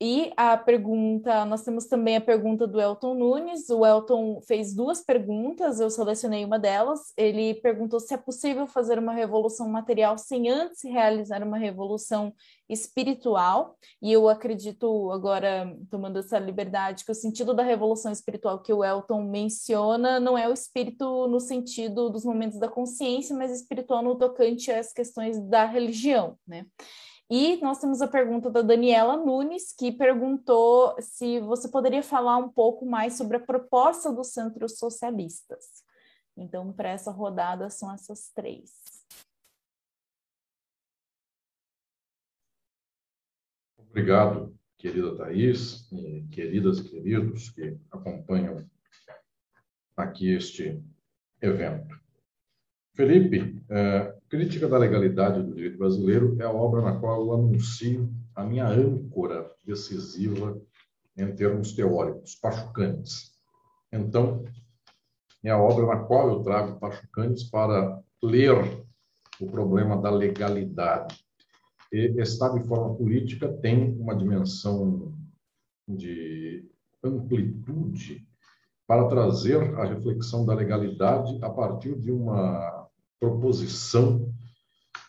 E a pergunta, nós temos também a pergunta do Elton Nunes. O Elton fez duas perguntas, eu selecionei uma delas. Ele perguntou se é possível fazer uma revolução material sem antes realizar uma revolução espiritual. E eu acredito, agora tomando essa liberdade, que o sentido da revolução espiritual que o Elton menciona não é o espírito no sentido dos momentos da consciência, mas espiritual no tocante às questões da religião, né? E nós temos a pergunta da Daniela Nunes, que perguntou se você poderia falar um pouco mais sobre a proposta dos centros socialistas. Então, para essa rodada, são essas três.
Obrigado, querida Thais, e queridas e queridos que acompanham aqui este evento. Felipe, eh, Crítica da Legalidade do Direito Brasileiro é a obra na qual eu anuncio a minha âncora decisiva em termos teóricos, Pachucanes. Então, é a obra na qual eu trago Pachucanes para ler o problema da legalidade. E Estado e forma política tem uma dimensão de amplitude para trazer a reflexão da legalidade a partir de uma proposição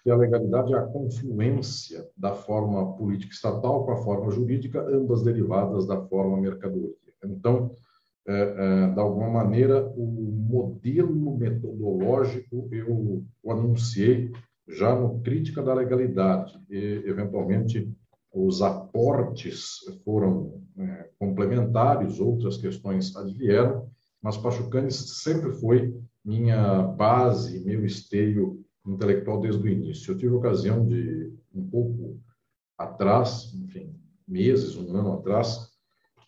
que a legalidade é a confluência da forma política estatal com a forma jurídica, ambas derivadas da forma mercadoria. Então, é, é, de alguma maneira, o modelo metodológico eu anunciei já no Crítica da Legalidade e, eventualmente, os aportes foram é, complementares, outras questões advieram, mas Pachucanes sempre foi minha base, meu esteio intelectual desde o início. Eu tive a ocasião de, um pouco atrás, enfim, meses, um ano atrás,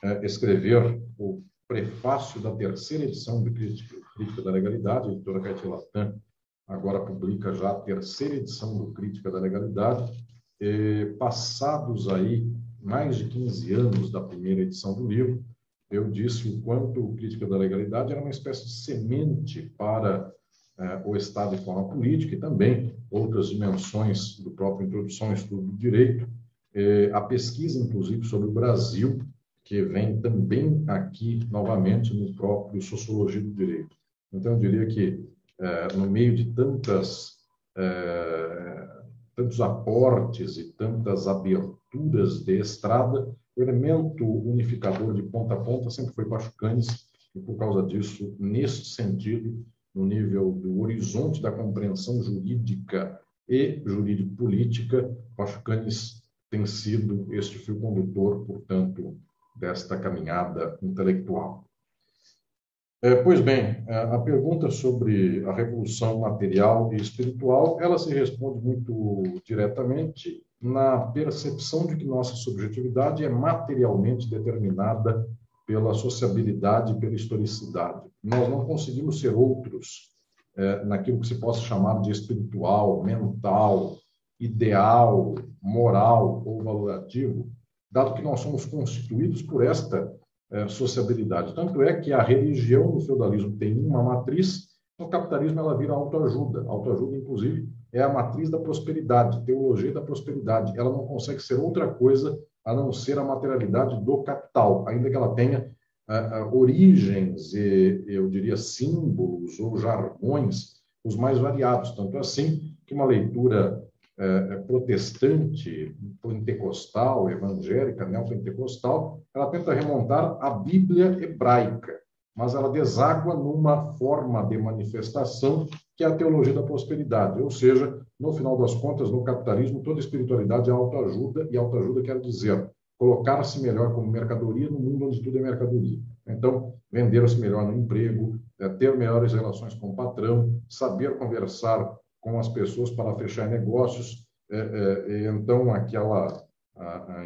é, escrever o prefácio da terceira edição do Crítica, da Legalidade, a editora Caetê Latam agora publica já a terceira edição do Crítica da Legalidade, passados aí mais de 15 anos da primeira edição do livro, eu disse o quanto Crítica da Legalidade era uma espécie de semente para eh, o Estado de forma política e também outras dimensões do próprio Introdução ao Estudo do Direito, eh, a pesquisa, inclusive, sobre o Brasil, que vem também aqui, novamente, no próprio Sociologia do Direito. Então, eu diria que, eh, no meio de tantas tantos aportes e tantas aberturas de estrada, o elemento unificador de ponta a ponta sempre foi Pachucanes, e por causa disso, neste sentido, no nível do horizonte da compreensão jurídica e jurídico-política, Pachucanes tem sido este fio condutor, portanto, desta caminhada intelectual. É, pois bem, é, a pergunta sobre a revolução material e espiritual, ela se responde muito diretamente na percepção de que nossa subjetividade é materialmente determinada pela sociabilidade e pela historicidade. Nós não conseguimos ser outros é, naquilo que se possa chamar de espiritual, mental, ideal, moral ou valorativo, dado que nós somos constituídos por esta é, sociabilidade. Tanto é que a religião no feudalismo tem uma matriz, no capitalismo ela vira autoajuda. Autoajuda, inclusive, é a matriz da prosperidade, teologia da prosperidade. Ela não consegue ser outra coisa a não ser a materialidade do capital, ainda que ela tenha uh, uh, origens e, eu diria, símbolos ou jargões os mais variados. Tanto assim que uma leitura é, é, protestante, pentecostal, evangélica, neopentecostal, ela tenta remontar a Bíblia hebraica, mas ela deságua numa forma de manifestação que é a teologia da prosperidade, ou seja, no final das contas, no capitalismo, toda espiritualidade é autoajuda, e autoajuda quer dizer colocar-se melhor como mercadoria no mundo onde tudo é mercadoria. Então, vender-se melhor no emprego, é, ter melhores relações com o patrão, saber conversar com as pessoas para fechar negócios. É, é, então, aquela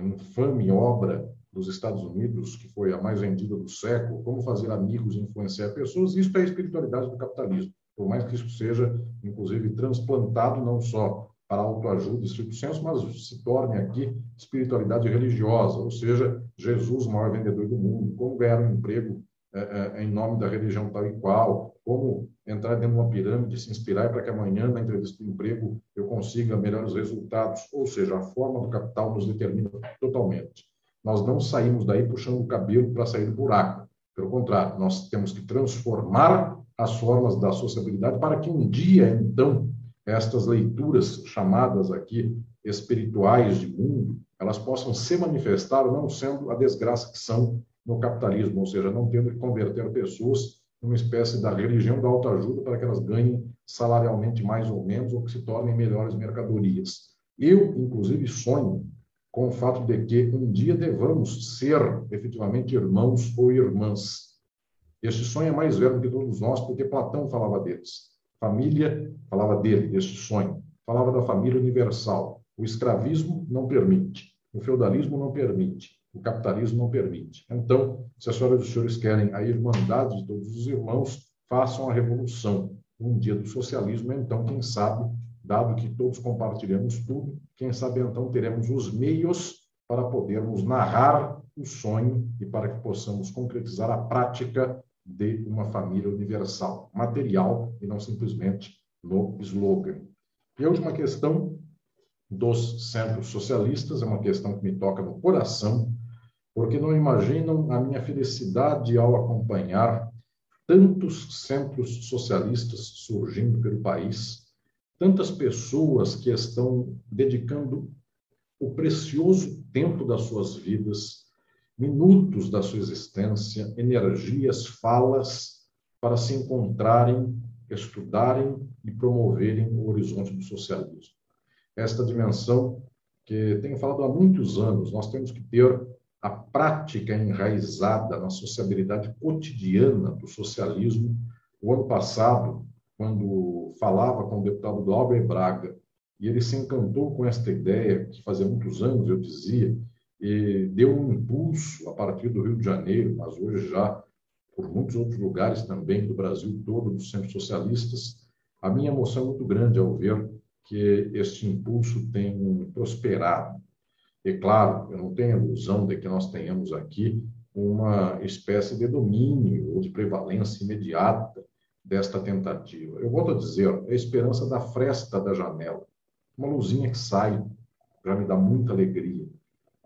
infame obra dos Estados Unidos, que foi a mais vendida do século, Como Fazer Amigos e Influenciar Pessoas, isso é a espiritualidade do capitalismo. Por mais que isso seja, inclusive, transplantado não só para autoajuda e estrito senso, mas se torne aqui espiritualidade religiosa, ou seja, Jesus, o maior vendedor do mundo, como ganhar um emprego é, é, em nome da religião tal e qual, como entrar dentro de uma pirâmide, se inspirar para que amanhã, na entrevista de emprego, eu consiga melhores resultados. Ou seja, a forma do capital nos determina totalmente. Nós não saímos daí puxando o cabelo para sair do buraco. Pelo contrário, nós temos que transformar as formas da sociabilidade para que um dia, então, estas leituras chamadas aqui espirituais de mundo, elas possam se manifestar não sendo a desgraça que são no capitalismo, ou seja, não tendo que converter pessoas numa espécie da religião da autoajuda para que elas ganhem salarialmente mais ou menos ou que se tornem melhores mercadorias. Eu, inclusive, sonho com o fato de que um dia devamos ser efetivamente irmãos ou irmãs. Este sonho é mais velho que todos nós, porque Platão falava deles. Família falava dele, deste sonho. Falava da família universal. O escravismo não permite, o feudalismo não permite, o capitalismo não permite. Então, se as senhoras e os senhores querem a irmandade de todos os irmãos, façam a revolução. Um dia do socialismo, então, quem sabe, dado que todos compartilhamos tudo, quem sabe então teremos os meios para podermos narrar o sonho e para que possamos concretizar a prática de uma família universal, material e não simplesmente no slogan. E a última questão dos centros socialistas é uma questão que me toca no coração, porque não imaginam a minha felicidade ao acompanhar tantos centros socialistas surgindo pelo país, tantas pessoas que estão dedicando o precioso tempo das suas vidas, minutos da sua existência, energias, falas, para se encontrarem, estudarem e promoverem o horizonte do socialismo. Esta dimensão que tenho falado há muitos anos, nós temos que ter a prática enraizada na sociabilidade cotidiana do socialismo. O ano passado, quando falava com o deputado Glauber Braga, e ele se encantou com esta ideia, que fazia muitos anos eu dizia, e deu um impulso a partir do Rio de Janeiro, mas hoje já por muitos outros lugares também do Brasil todo, dos centros socialistas. A minha emoção é muito grande ao ver que este impulso tem prosperado. E claro, eu não tenho ilusão de que nós tenhamos aqui uma espécie de domínio ou de prevalência imediata desta tentativa. Eu volto a dizer, é a esperança da fresta da janela uma luzinha que sai, já me dá muita alegria.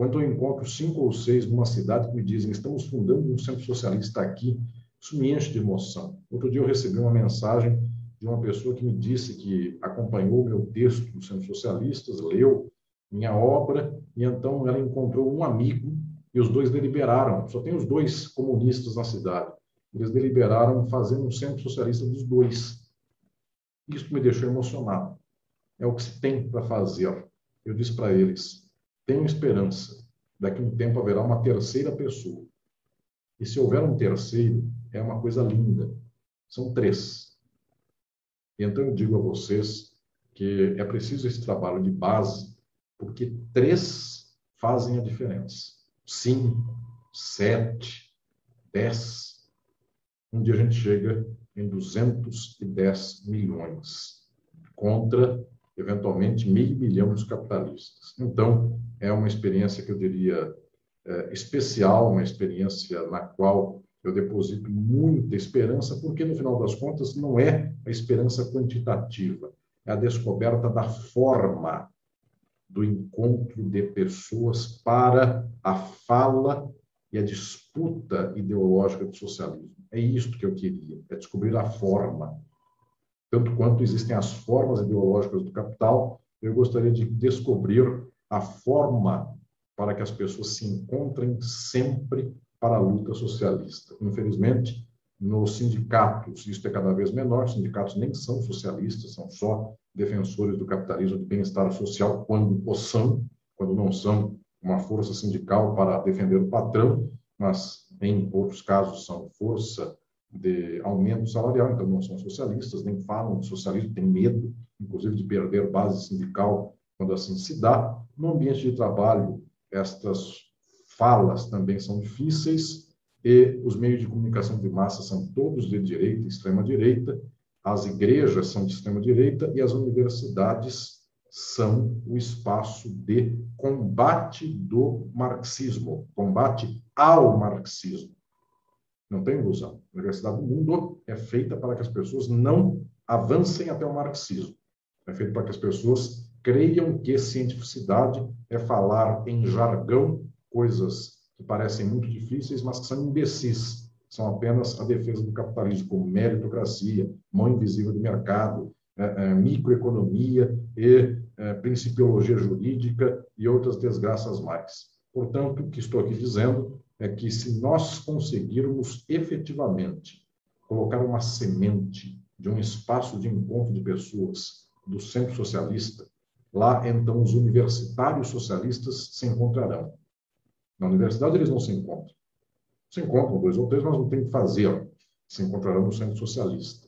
Quando eu encontro cinco ou seis numa cidade que me dizem estamos fundando um centro socialista aqui, isso me enche de emoção. Outro dia eu recebi uma mensagem de uma pessoa que me disse que acompanhou meu texto do Centro Socialistas, leu minha obra, e então ela encontrou um amigo e os dois deliberaram. Só tem os dois comunistas na cidade. Eles deliberaram fazer um centro socialista dos dois. Isso me deixou emocionado é o que se tem para fazer. Eu disse para eles: tenho esperança. Daqui a um tempo haverá uma terceira pessoa. E se houver um terceiro, é uma coisa linda. São três. Então eu digo a vocês que é preciso esse trabalho de base, porque três fazem a diferença. Cinco, sete, dez. Um dia a gente chega em 210 milhões contra eventualmente meio milhão dos capitalistas. Então, é uma experiência que eu diria é, especial, uma experiência na qual eu deposito muita esperança, porque no final das contas não é a esperança quantitativa, é a descoberta da forma do encontro de pessoas para a fala e a disputa ideológica do socialismo. É isto que eu queria, é descobrir a forma tanto quanto existem as formas ideológicas do capital, eu gostaria de descobrir a forma para que as pessoas se encontrem sempre para a luta socialista. Infelizmente, nos sindicatos, isso é cada vez menor, os sindicatos nem são socialistas, são só defensores do capitalismo de bem-estar social, quando o são, quando não são uma força sindical para defender o patrão, mas em outros casos são força de aumento salarial, então não são socialistas, nem falam de socialismo, têm medo, inclusive, de perder base sindical quando assim se dá. No ambiente de trabalho, estas falas também são difíceis e os meios de comunicação de massa são todos de direita, extrema-direita, as igrejas são de extrema-direita e as universidades são o espaço de combate do marxismo, combate ao marxismo. Não tem ilusão. A Universidade do Mundo é feita para que as pessoas não avancem até o marxismo. É feita para que as pessoas creiam que cientificidade é falar em jargão coisas que parecem muito difíceis, mas que são imbecis. São apenas a defesa do capitalismo, como meritocracia, mão invisível do mercado, é, é, microeconomia e é, principiologia jurídica e outras desgraças mais. Portanto, o que estou aqui dizendo é que se nós conseguirmos efetivamente colocar uma semente de um espaço de encontro de pessoas do centro socialista, lá então os universitários socialistas se encontrarão. Na universidade eles não se encontram. Se encontram dois ou três, mas não tem que fazer. Se encontrarão no centro socialista.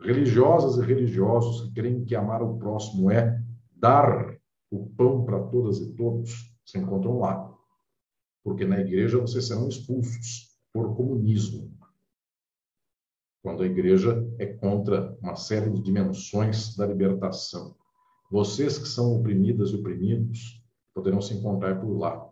Religiosas e religiosos que creem que amar o próximo é dar o pão para todas e todos, se encontram lá porque na igreja vocês serão expulsos por comunismo. Quando a igreja é contra uma série de dimensões da libertação. Vocês que são oprimidas e oprimidos poderão se encontrar por lá.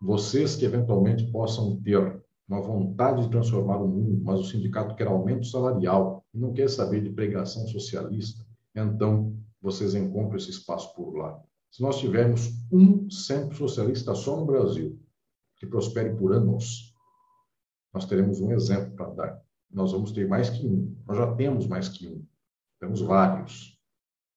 Vocês que eventualmente possam ter uma vontade de transformar o mundo, mas o sindicato quer aumento salarial e não quer saber de pregação socialista, então vocês encontram esse espaço por lá. Se nós tivermos um centro socialista só no Brasil, que prospere por anos, nós teremos um exemplo para dar. Nós vamos ter mais que um. Nós já temos mais que um. Temos vários.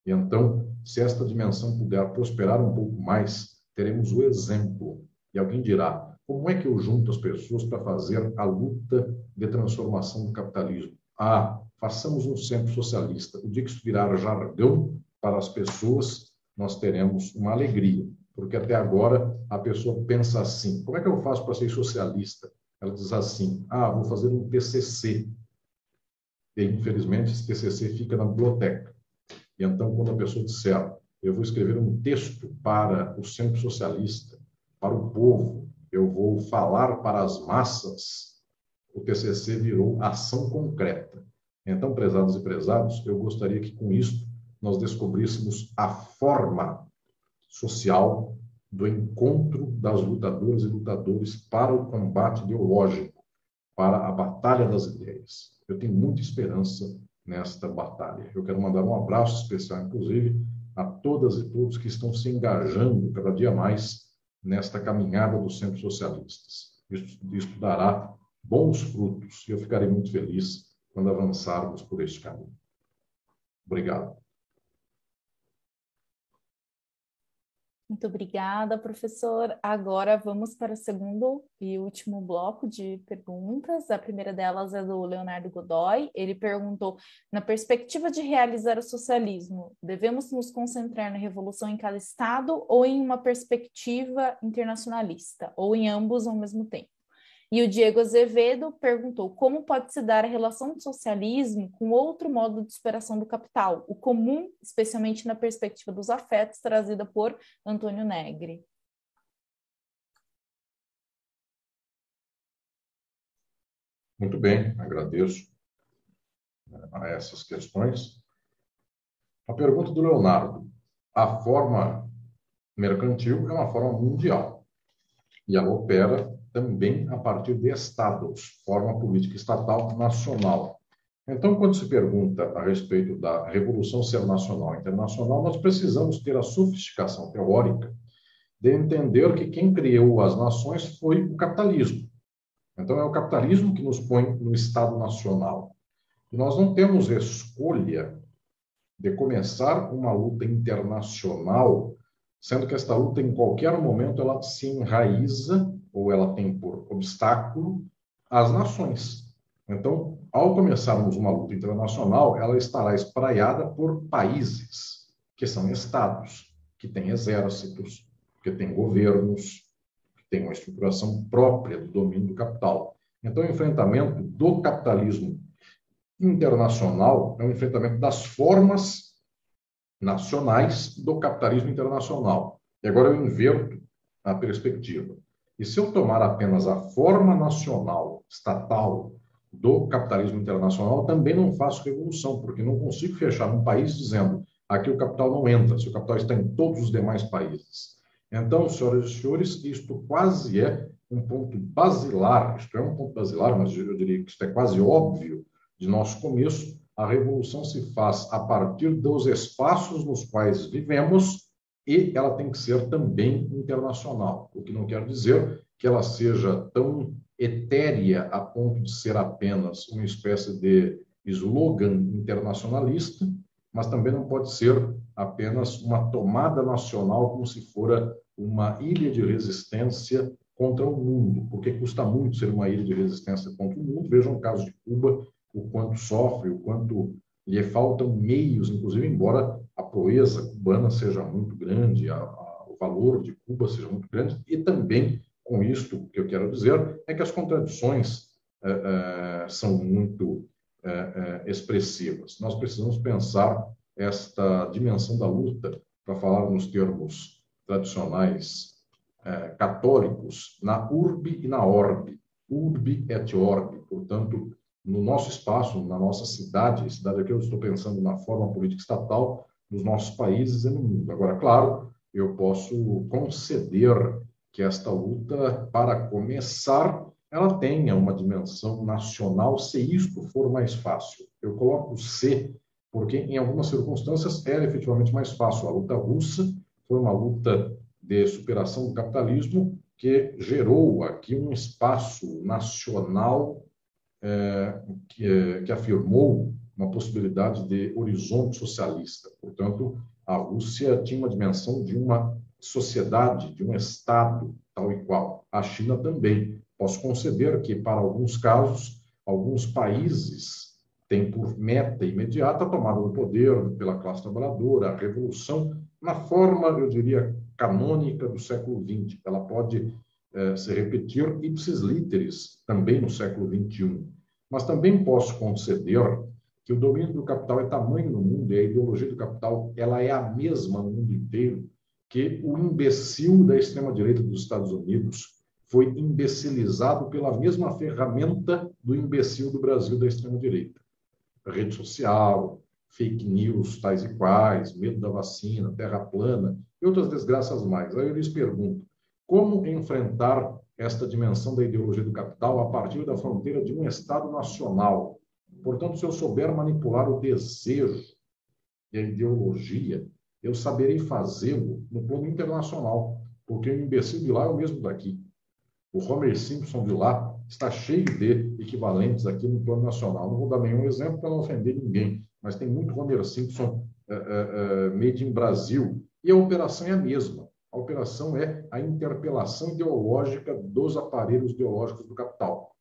E então, se esta dimensão puder prosperar um pouco mais, teremos o exemplo. E alguém dirá: como é que eu junto as pessoas para fazer a luta de transformação do capitalismo? Ah, façamos um centro socialista. O dia que isso virar jargão para as pessoas, nós teremos uma alegria. Porque até agora a pessoa pensa assim: como é que eu faço para ser socialista? Ela diz assim: ah, vou fazer um TCC. E, infelizmente, esse TCC fica na biblioteca. E então, quando a pessoa disser, eu vou escrever um texto para o Centro Socialista, para o povo, eu vou falar para as massas, o TCC virou ação concreta. Então, prezados e prezados, eu gostaria que com isso nós descobríssemos a forma social do encontro das lutadoras e lutadores para o combate ideológico, para a batalha das ideias. Eu tenho muita esperança nesta batalha. Eu quero mandar um abraço especial, inclusive, a todas e todos que estão se engajando cada dia mais nesta caminhada dos centros socialistas. Isso, isso dará bons frutos e eu ficarei muito feliz quando avançarmos por este caminho. Obrigado.
Muito obrigada, professor. Agora vamos para o segundo e último bloco de perguntas. A primeira delas é do Leonardo Godoy. Ele perguntou: na perspectiva de realizar o socialismo, devemos nos concentrar na revolução em cada estado ou em uma perspectiva internacionalista, ou em ambos ao mesmo tempo? E o Diego Azevedo perguntou como pode se dar a relação do socialismo com outro modo de superação do capital, o comum, especialmente na perspectiva dos afetos, trazida por Antônio Negri.
Muito bem, agradeço né, a essas questões. A pergunta do Leonardo. A forma mercantil é uma forma mundial e ela opera também a partir de estados, forma política estatal nacional. Então, quando se pergunta a respeito da revolução ser nacional e internacional, nós precisamos ter a sofisticação teórica de entender que quem criou as nações foi o capitalismo. Então, é o capitalismo que nos põe no Estado nacional. E nós não temos escolha de começar uma luta internacional, sendo que esta luta, em qualquer momento, ela se enraiza ou ela tem por obstáculo as nações. Então, ao começarmos uma luta internacional, ela estará espraiada por países, que são estados, que têm exércitos, que têm governos, que têm uma estruturação própria do domínio do capital. Então, o enfrentamento do capitalismo internacional é um enfrentamento das formas nacionais do capitalismo internacional. E agora eu inverto a perspectiva. E se eu tomar apenas a forma nacional, estatal, do capitalismo internacional, também não faço revolução, porque não consigo fechar um país dizendo aqui o capital não entra, se o capital está em todos os demais países. Então, senhoras e senhores, isto quase é um ponto basilar, isto é um ponto basilar, mas eu diria que isto é quase óbvio de nosso começo, a revolução se faz a partir dos espaços nos quais vivemos e ela tem que ser também internacional, o que não quer dizer que ela seja tão etérea a ponto de ser apenas uma espécie de slogan internacionalista, mas também não pode ser apenas uma tomada nacional como se fora uma ilha de resistência contra o mundo, porque custa muito ser uma ilha de resistência contra o mundo. Vejam o caso de Cuba, o quanto sofre, o quanto lhe faltam meios, inclusive, embora a proeza cubana seja muito grande, a, a, o valor de Cuba seja muito grande, e também, com isto, que eu quero dizer é que as contradições é, é, são muito é, expressivas. Nós precisamos pensar esta dimensão da luta, para falar nos termos tradicionais católicos, na urbe e na orbe. Urbi et orbi, portanto, no nosso espaço, na nossa cidade, cidade aqui eu estou pensando na forma política estatal, nos nossos países e no mundo. Agora, claro, eu posso conceder que esta luta, para começar, ela tenha uma dimensão nacional, se isto for mais fácil. Eu coloco C, porque em algumas circunstâncias era efetivamente mais fácil. A luta russa foi uma luta de superação do capitalismo que gerou aqui um espaço nacional é, que, é, que afirmou uma possibilidade de horizonte socialista. Portanto, a Rússia tinha uma dimensão de uma sociedade, de um Estado tal e qual. A China também. Posso conceder que, para alguns casos, alguns países têm por meta imediata a tomada do poder pela classe trabalhadora, a revolução, na forma, eu diria, canônica do século XX. Ela pode eh, se repetir ipsis literis também no século XXI. Mas também posso conceder que o domínio do capital é tamanho no mundo e a ideologia do capital ela é a mesma no mundo inteiro que o imbecil da extrema-direita dos Estados Unidos foi imbecilizado pela mesma ferramenta do imbecil do Brasil da extrema-direita. Rede social, fake news tais e quais, medo da vacina, terra plana e outras desgraças mais. Aí eu lhes pergunto, como enfrentar esta dimensão da ideologia do capital a partir da fronteira de um Estado nacional, Portanto, se eu souber manipular o desejo e a ideologia, eu saberei fazê-lo no plano internacional, porque o imbecil de lá é o mesmo daqui. O Homer Simpson de lá está cheio de equivalentes aqui no plano nacional. Não vou dar nenhum exemplo para não ofender ninguém, mas tem muito Homer Simpson uh, uh, uh, made in Brasil. E a operação é a mesma. A operação é a interpelação ideológica dos aparelhos ideológicos do capital.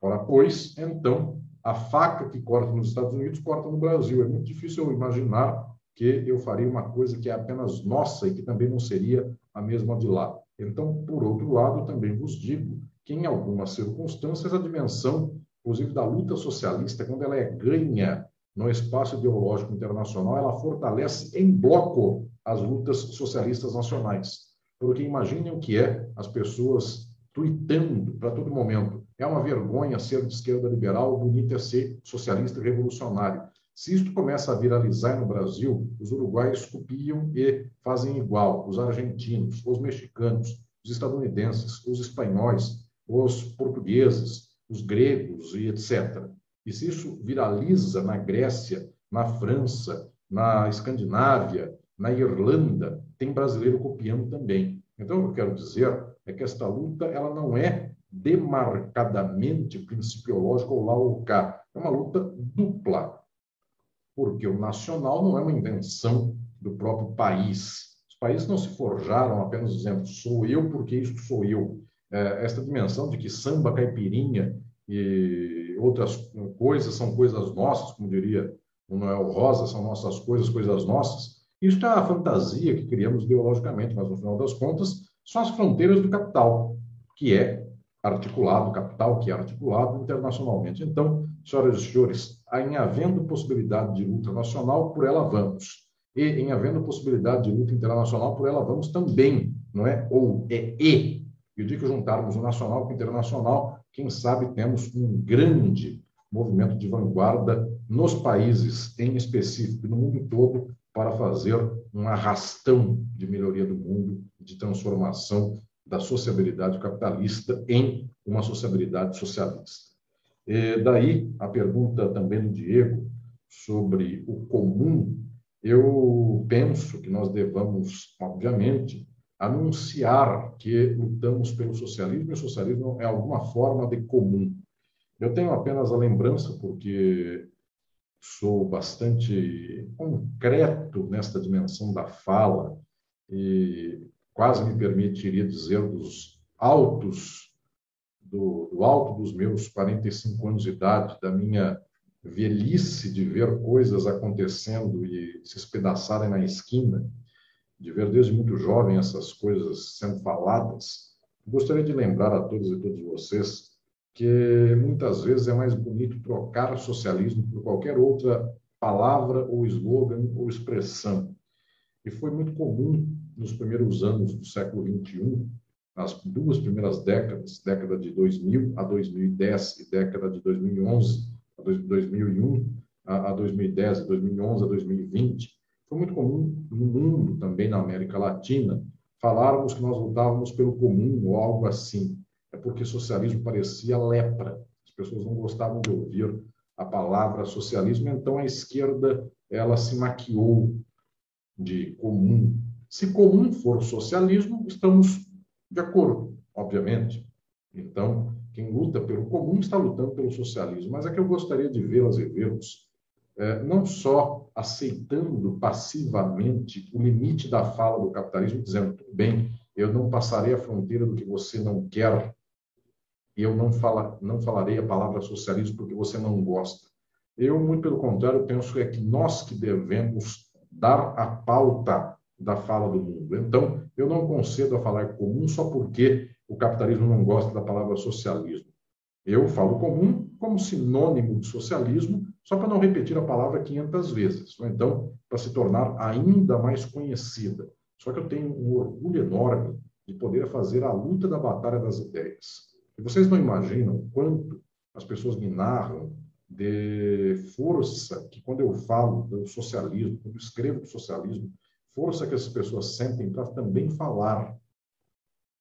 Ora, pois, então, a faca que corta nos Estados Unidos corta no Brasil. É muito difícil eu imaginar que eu faria uma coisa que é apenas nossa e que também não seria a mesma de lá. Então, por outro lado, também vos digo que em algumas circunstâncias a dimensão, inclusive da luta socialista, quando ela é ganha no espaço ideológico internacional, ela fortalece em bloco as lutas socialistas nacionais. Porque imaginem o que é as pessoas tuitando para todo momento é uma vergonha ser de esquerda liberal, o bonito é ser socialista e revolucionário. Se isto começa a viralizar no Brasil, os uruguaios copiam e fazem igual, os argentinos, os mexicanos, os estadunidenses, os espanhóis, os portugueses, os gregos e etc. E se isso viraliza na Grécia, na França, na Escandinávia, na Irlanda, tem brasileiro copiando também. Então, o que eu quero dizer é que esta luta ela não é demarcadamente principiológica ou lá ou cá. É uma luta dupla, porque o nacional não é uma invenção do próprio país. Os países não se forjaram apenas dizendo sou eu porque isto sou eu. É, esta dimensão de que samba, caipirinha e outras coisas são coisas nossas, como diria o Noel Rosa, são nossas coisas, coisas nossas. Isso é a fantasia que criamos ideologicamente, mas no final das contas são as fronteiras do capital, que é articulado, capital que é articulado internacionalmente. Então, senhoras e senhores, em havendo possibilidade de luta nacional, por ela vamos. E em havendo possibilidade de luta internacional, por ela vamos também, não é? Ou é e. E o dia que juntarmos o nacional com o internacional, quem sabe temos um grande movimento de vanguarda nos países em específico no mundo todo para fazer um arrastão de melhoria do mundo, de transformação da sociabilidade capitalista em uma sociabilidade socialista. E daí a pergunta também do Diego sobre o comum, eu penso que nós devamos, obviamente, anunciar que lutamos pelo socialismo e o socialismo é alguma forma de comum. Eu tenho apenas a lembrança, porque sou bastante concreto nesta dimensão da fala e quase me permitiria dizer, dos altos, do, do alto dos meus 45 anos de idade, da minha velhice de ver coisas acontecendo e se espedaçarem na esquina, de ver desde muito jovem essas coisas sendo faladas, gostaria de lembrar a todos e todas vocês que muitas vezes é mais bonito trocar socialismo por qualquer outra palavra ou slogan ou expressão. E foi muito comum nos primeiros anos do século XXI, nas duas primeiras décadas, década de 2000 a 2010 e década de 2011 a 2001 a 2010 e 2011 a 2020, Foi muito comum no mundo, também na América Latina, falarmos que nós lutávamos pelo comum ou algo assim. É porque socialismo parecia lepra. As pessoas não gostavam de ouvir a palavra socialismo, então a esquerda ela se maquiou de comum. Se comum for socialismo, estamos de acordo, obviamente. Então, quem luta pelo comum está lutando pelo socialismo. Mas é que eu gostaria de vê-las e vê-los não só aceitando passivamente o limite da fala do capitalismo, dizendo, tudo bem, eu não passarei a fronteira do que você não quer, e eu não, fala, não falarei a palavra socialismo porque você não gosta. Eu, muito pelo contrário, penso é que nós que devemos dar a pauta da fala do mundo. Então, eu não concedo a falar comum só porque o capitalismo não gosta da palavra socialismo. Eu falo comum como sinônimo de socialismo, só para não repetir a palavra 500 vezes. Né? Então, para se tornar ainda mais conhecida. Só que eu tenho um orgulho enorme de poder fazer a luta da batalha das ideias. E vocês não imaginam quanto as pessoas me narram de força que, quando eu falo do socialismo, quando eu escrevo do socialismo, força que as pessoas sentem para também falar.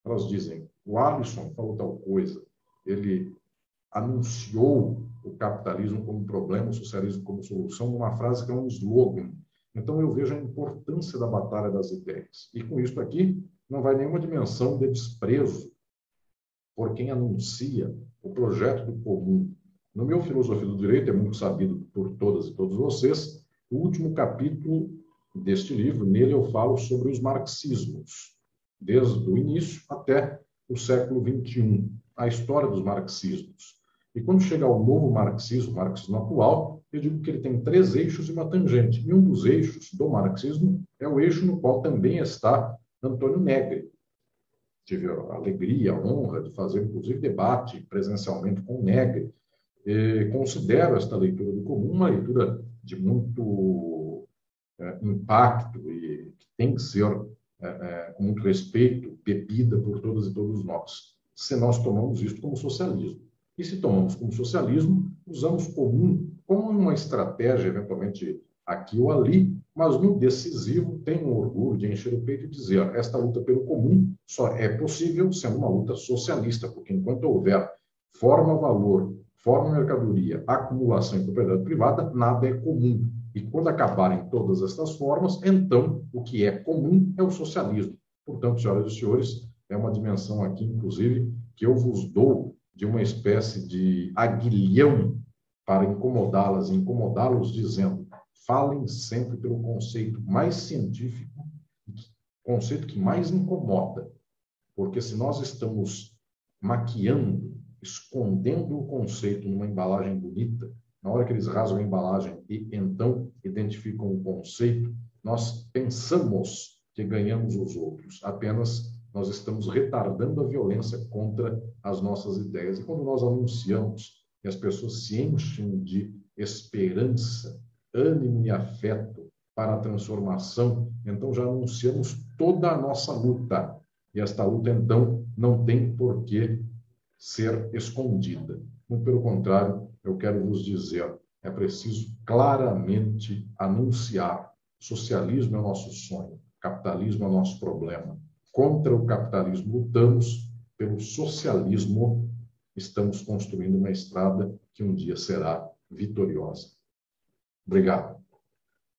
Elas dizem: o Alisson falou tal coisa, ele anunciou o capitalismo como problema, o socialismo como solução, numa frase que é um slogan. Então, eu vejo a importância da batalha das ideias. E com isso aqui, não vai nenhuma dimensão de desprezo por quem anuncia o projeto do comum, no meu Filosofia do Direito, é muito sabido por todas e todos vocês, o último capítulo deste livro, nele eu falo sobre os marxismos, desde o início até o século XXI, a história dos marxismos. E quando chega ao novo marxismo, marxismo atual, eu digo que ele tem três eixos e uma tangente. E um dos eixos do marxismo é o eixo no qual também está Antônio Negri. Tive a alegria, a honra de fazer, inclusive, debate presencialmente com o Negri, considero esta leitura do comum uma leitura de muito é, impacto e que tem que ser, é, é, com muito respeito, bebida por todas e todos nós, se nós tomamos isso como socialismo. E se tomamos como socialismo, usamos comum como uma estratégia, eventualmente aqui ou ali, mas no decisivo tenho um orgulho de encher o peito e dizer esta luta pelo comum só é possível sendo uma luta socialista, porque enquanto houver forma-valor forma mercadoria, acumulação e propriedade privada, nada é comum. E quando acabarem todas estas formas, então o que é comum é o socialismo. Portanto, senhoras e senhores, é uma dimensão aqui, inclusive, que eu vos dou de uma espécie de aguilhão para incomodá-las, incomodá-los dizendo: falem sempre pelo conceito mais científico, conceito que mais incomoda. Porque se nós estamos maquiando escondendo o conceito numa embalagem bonita, na hora que eles rasgam a embalagem e então identificam o conceito, nós pensamos que ganhamos os outros. Apenas nós estamos retardando a violência contra as nossas ideias. E quando nós anunciamos que as pessoas se enchem de esperança, ânimo e afeto para a transformação, então já anunciamos toda a nossa luta. E esta luta, então, não tem por que ser escondida. Muito pelo contrário, eu quero vos dizer, é preciso claramente anunciar: socialismo é o nosso sonho, capitalismo é o nosso problema. Contra o capitalismo lutamos, pelo socialismo estamos construindo uma estrada que um dia será vitoriosa. Obrigado.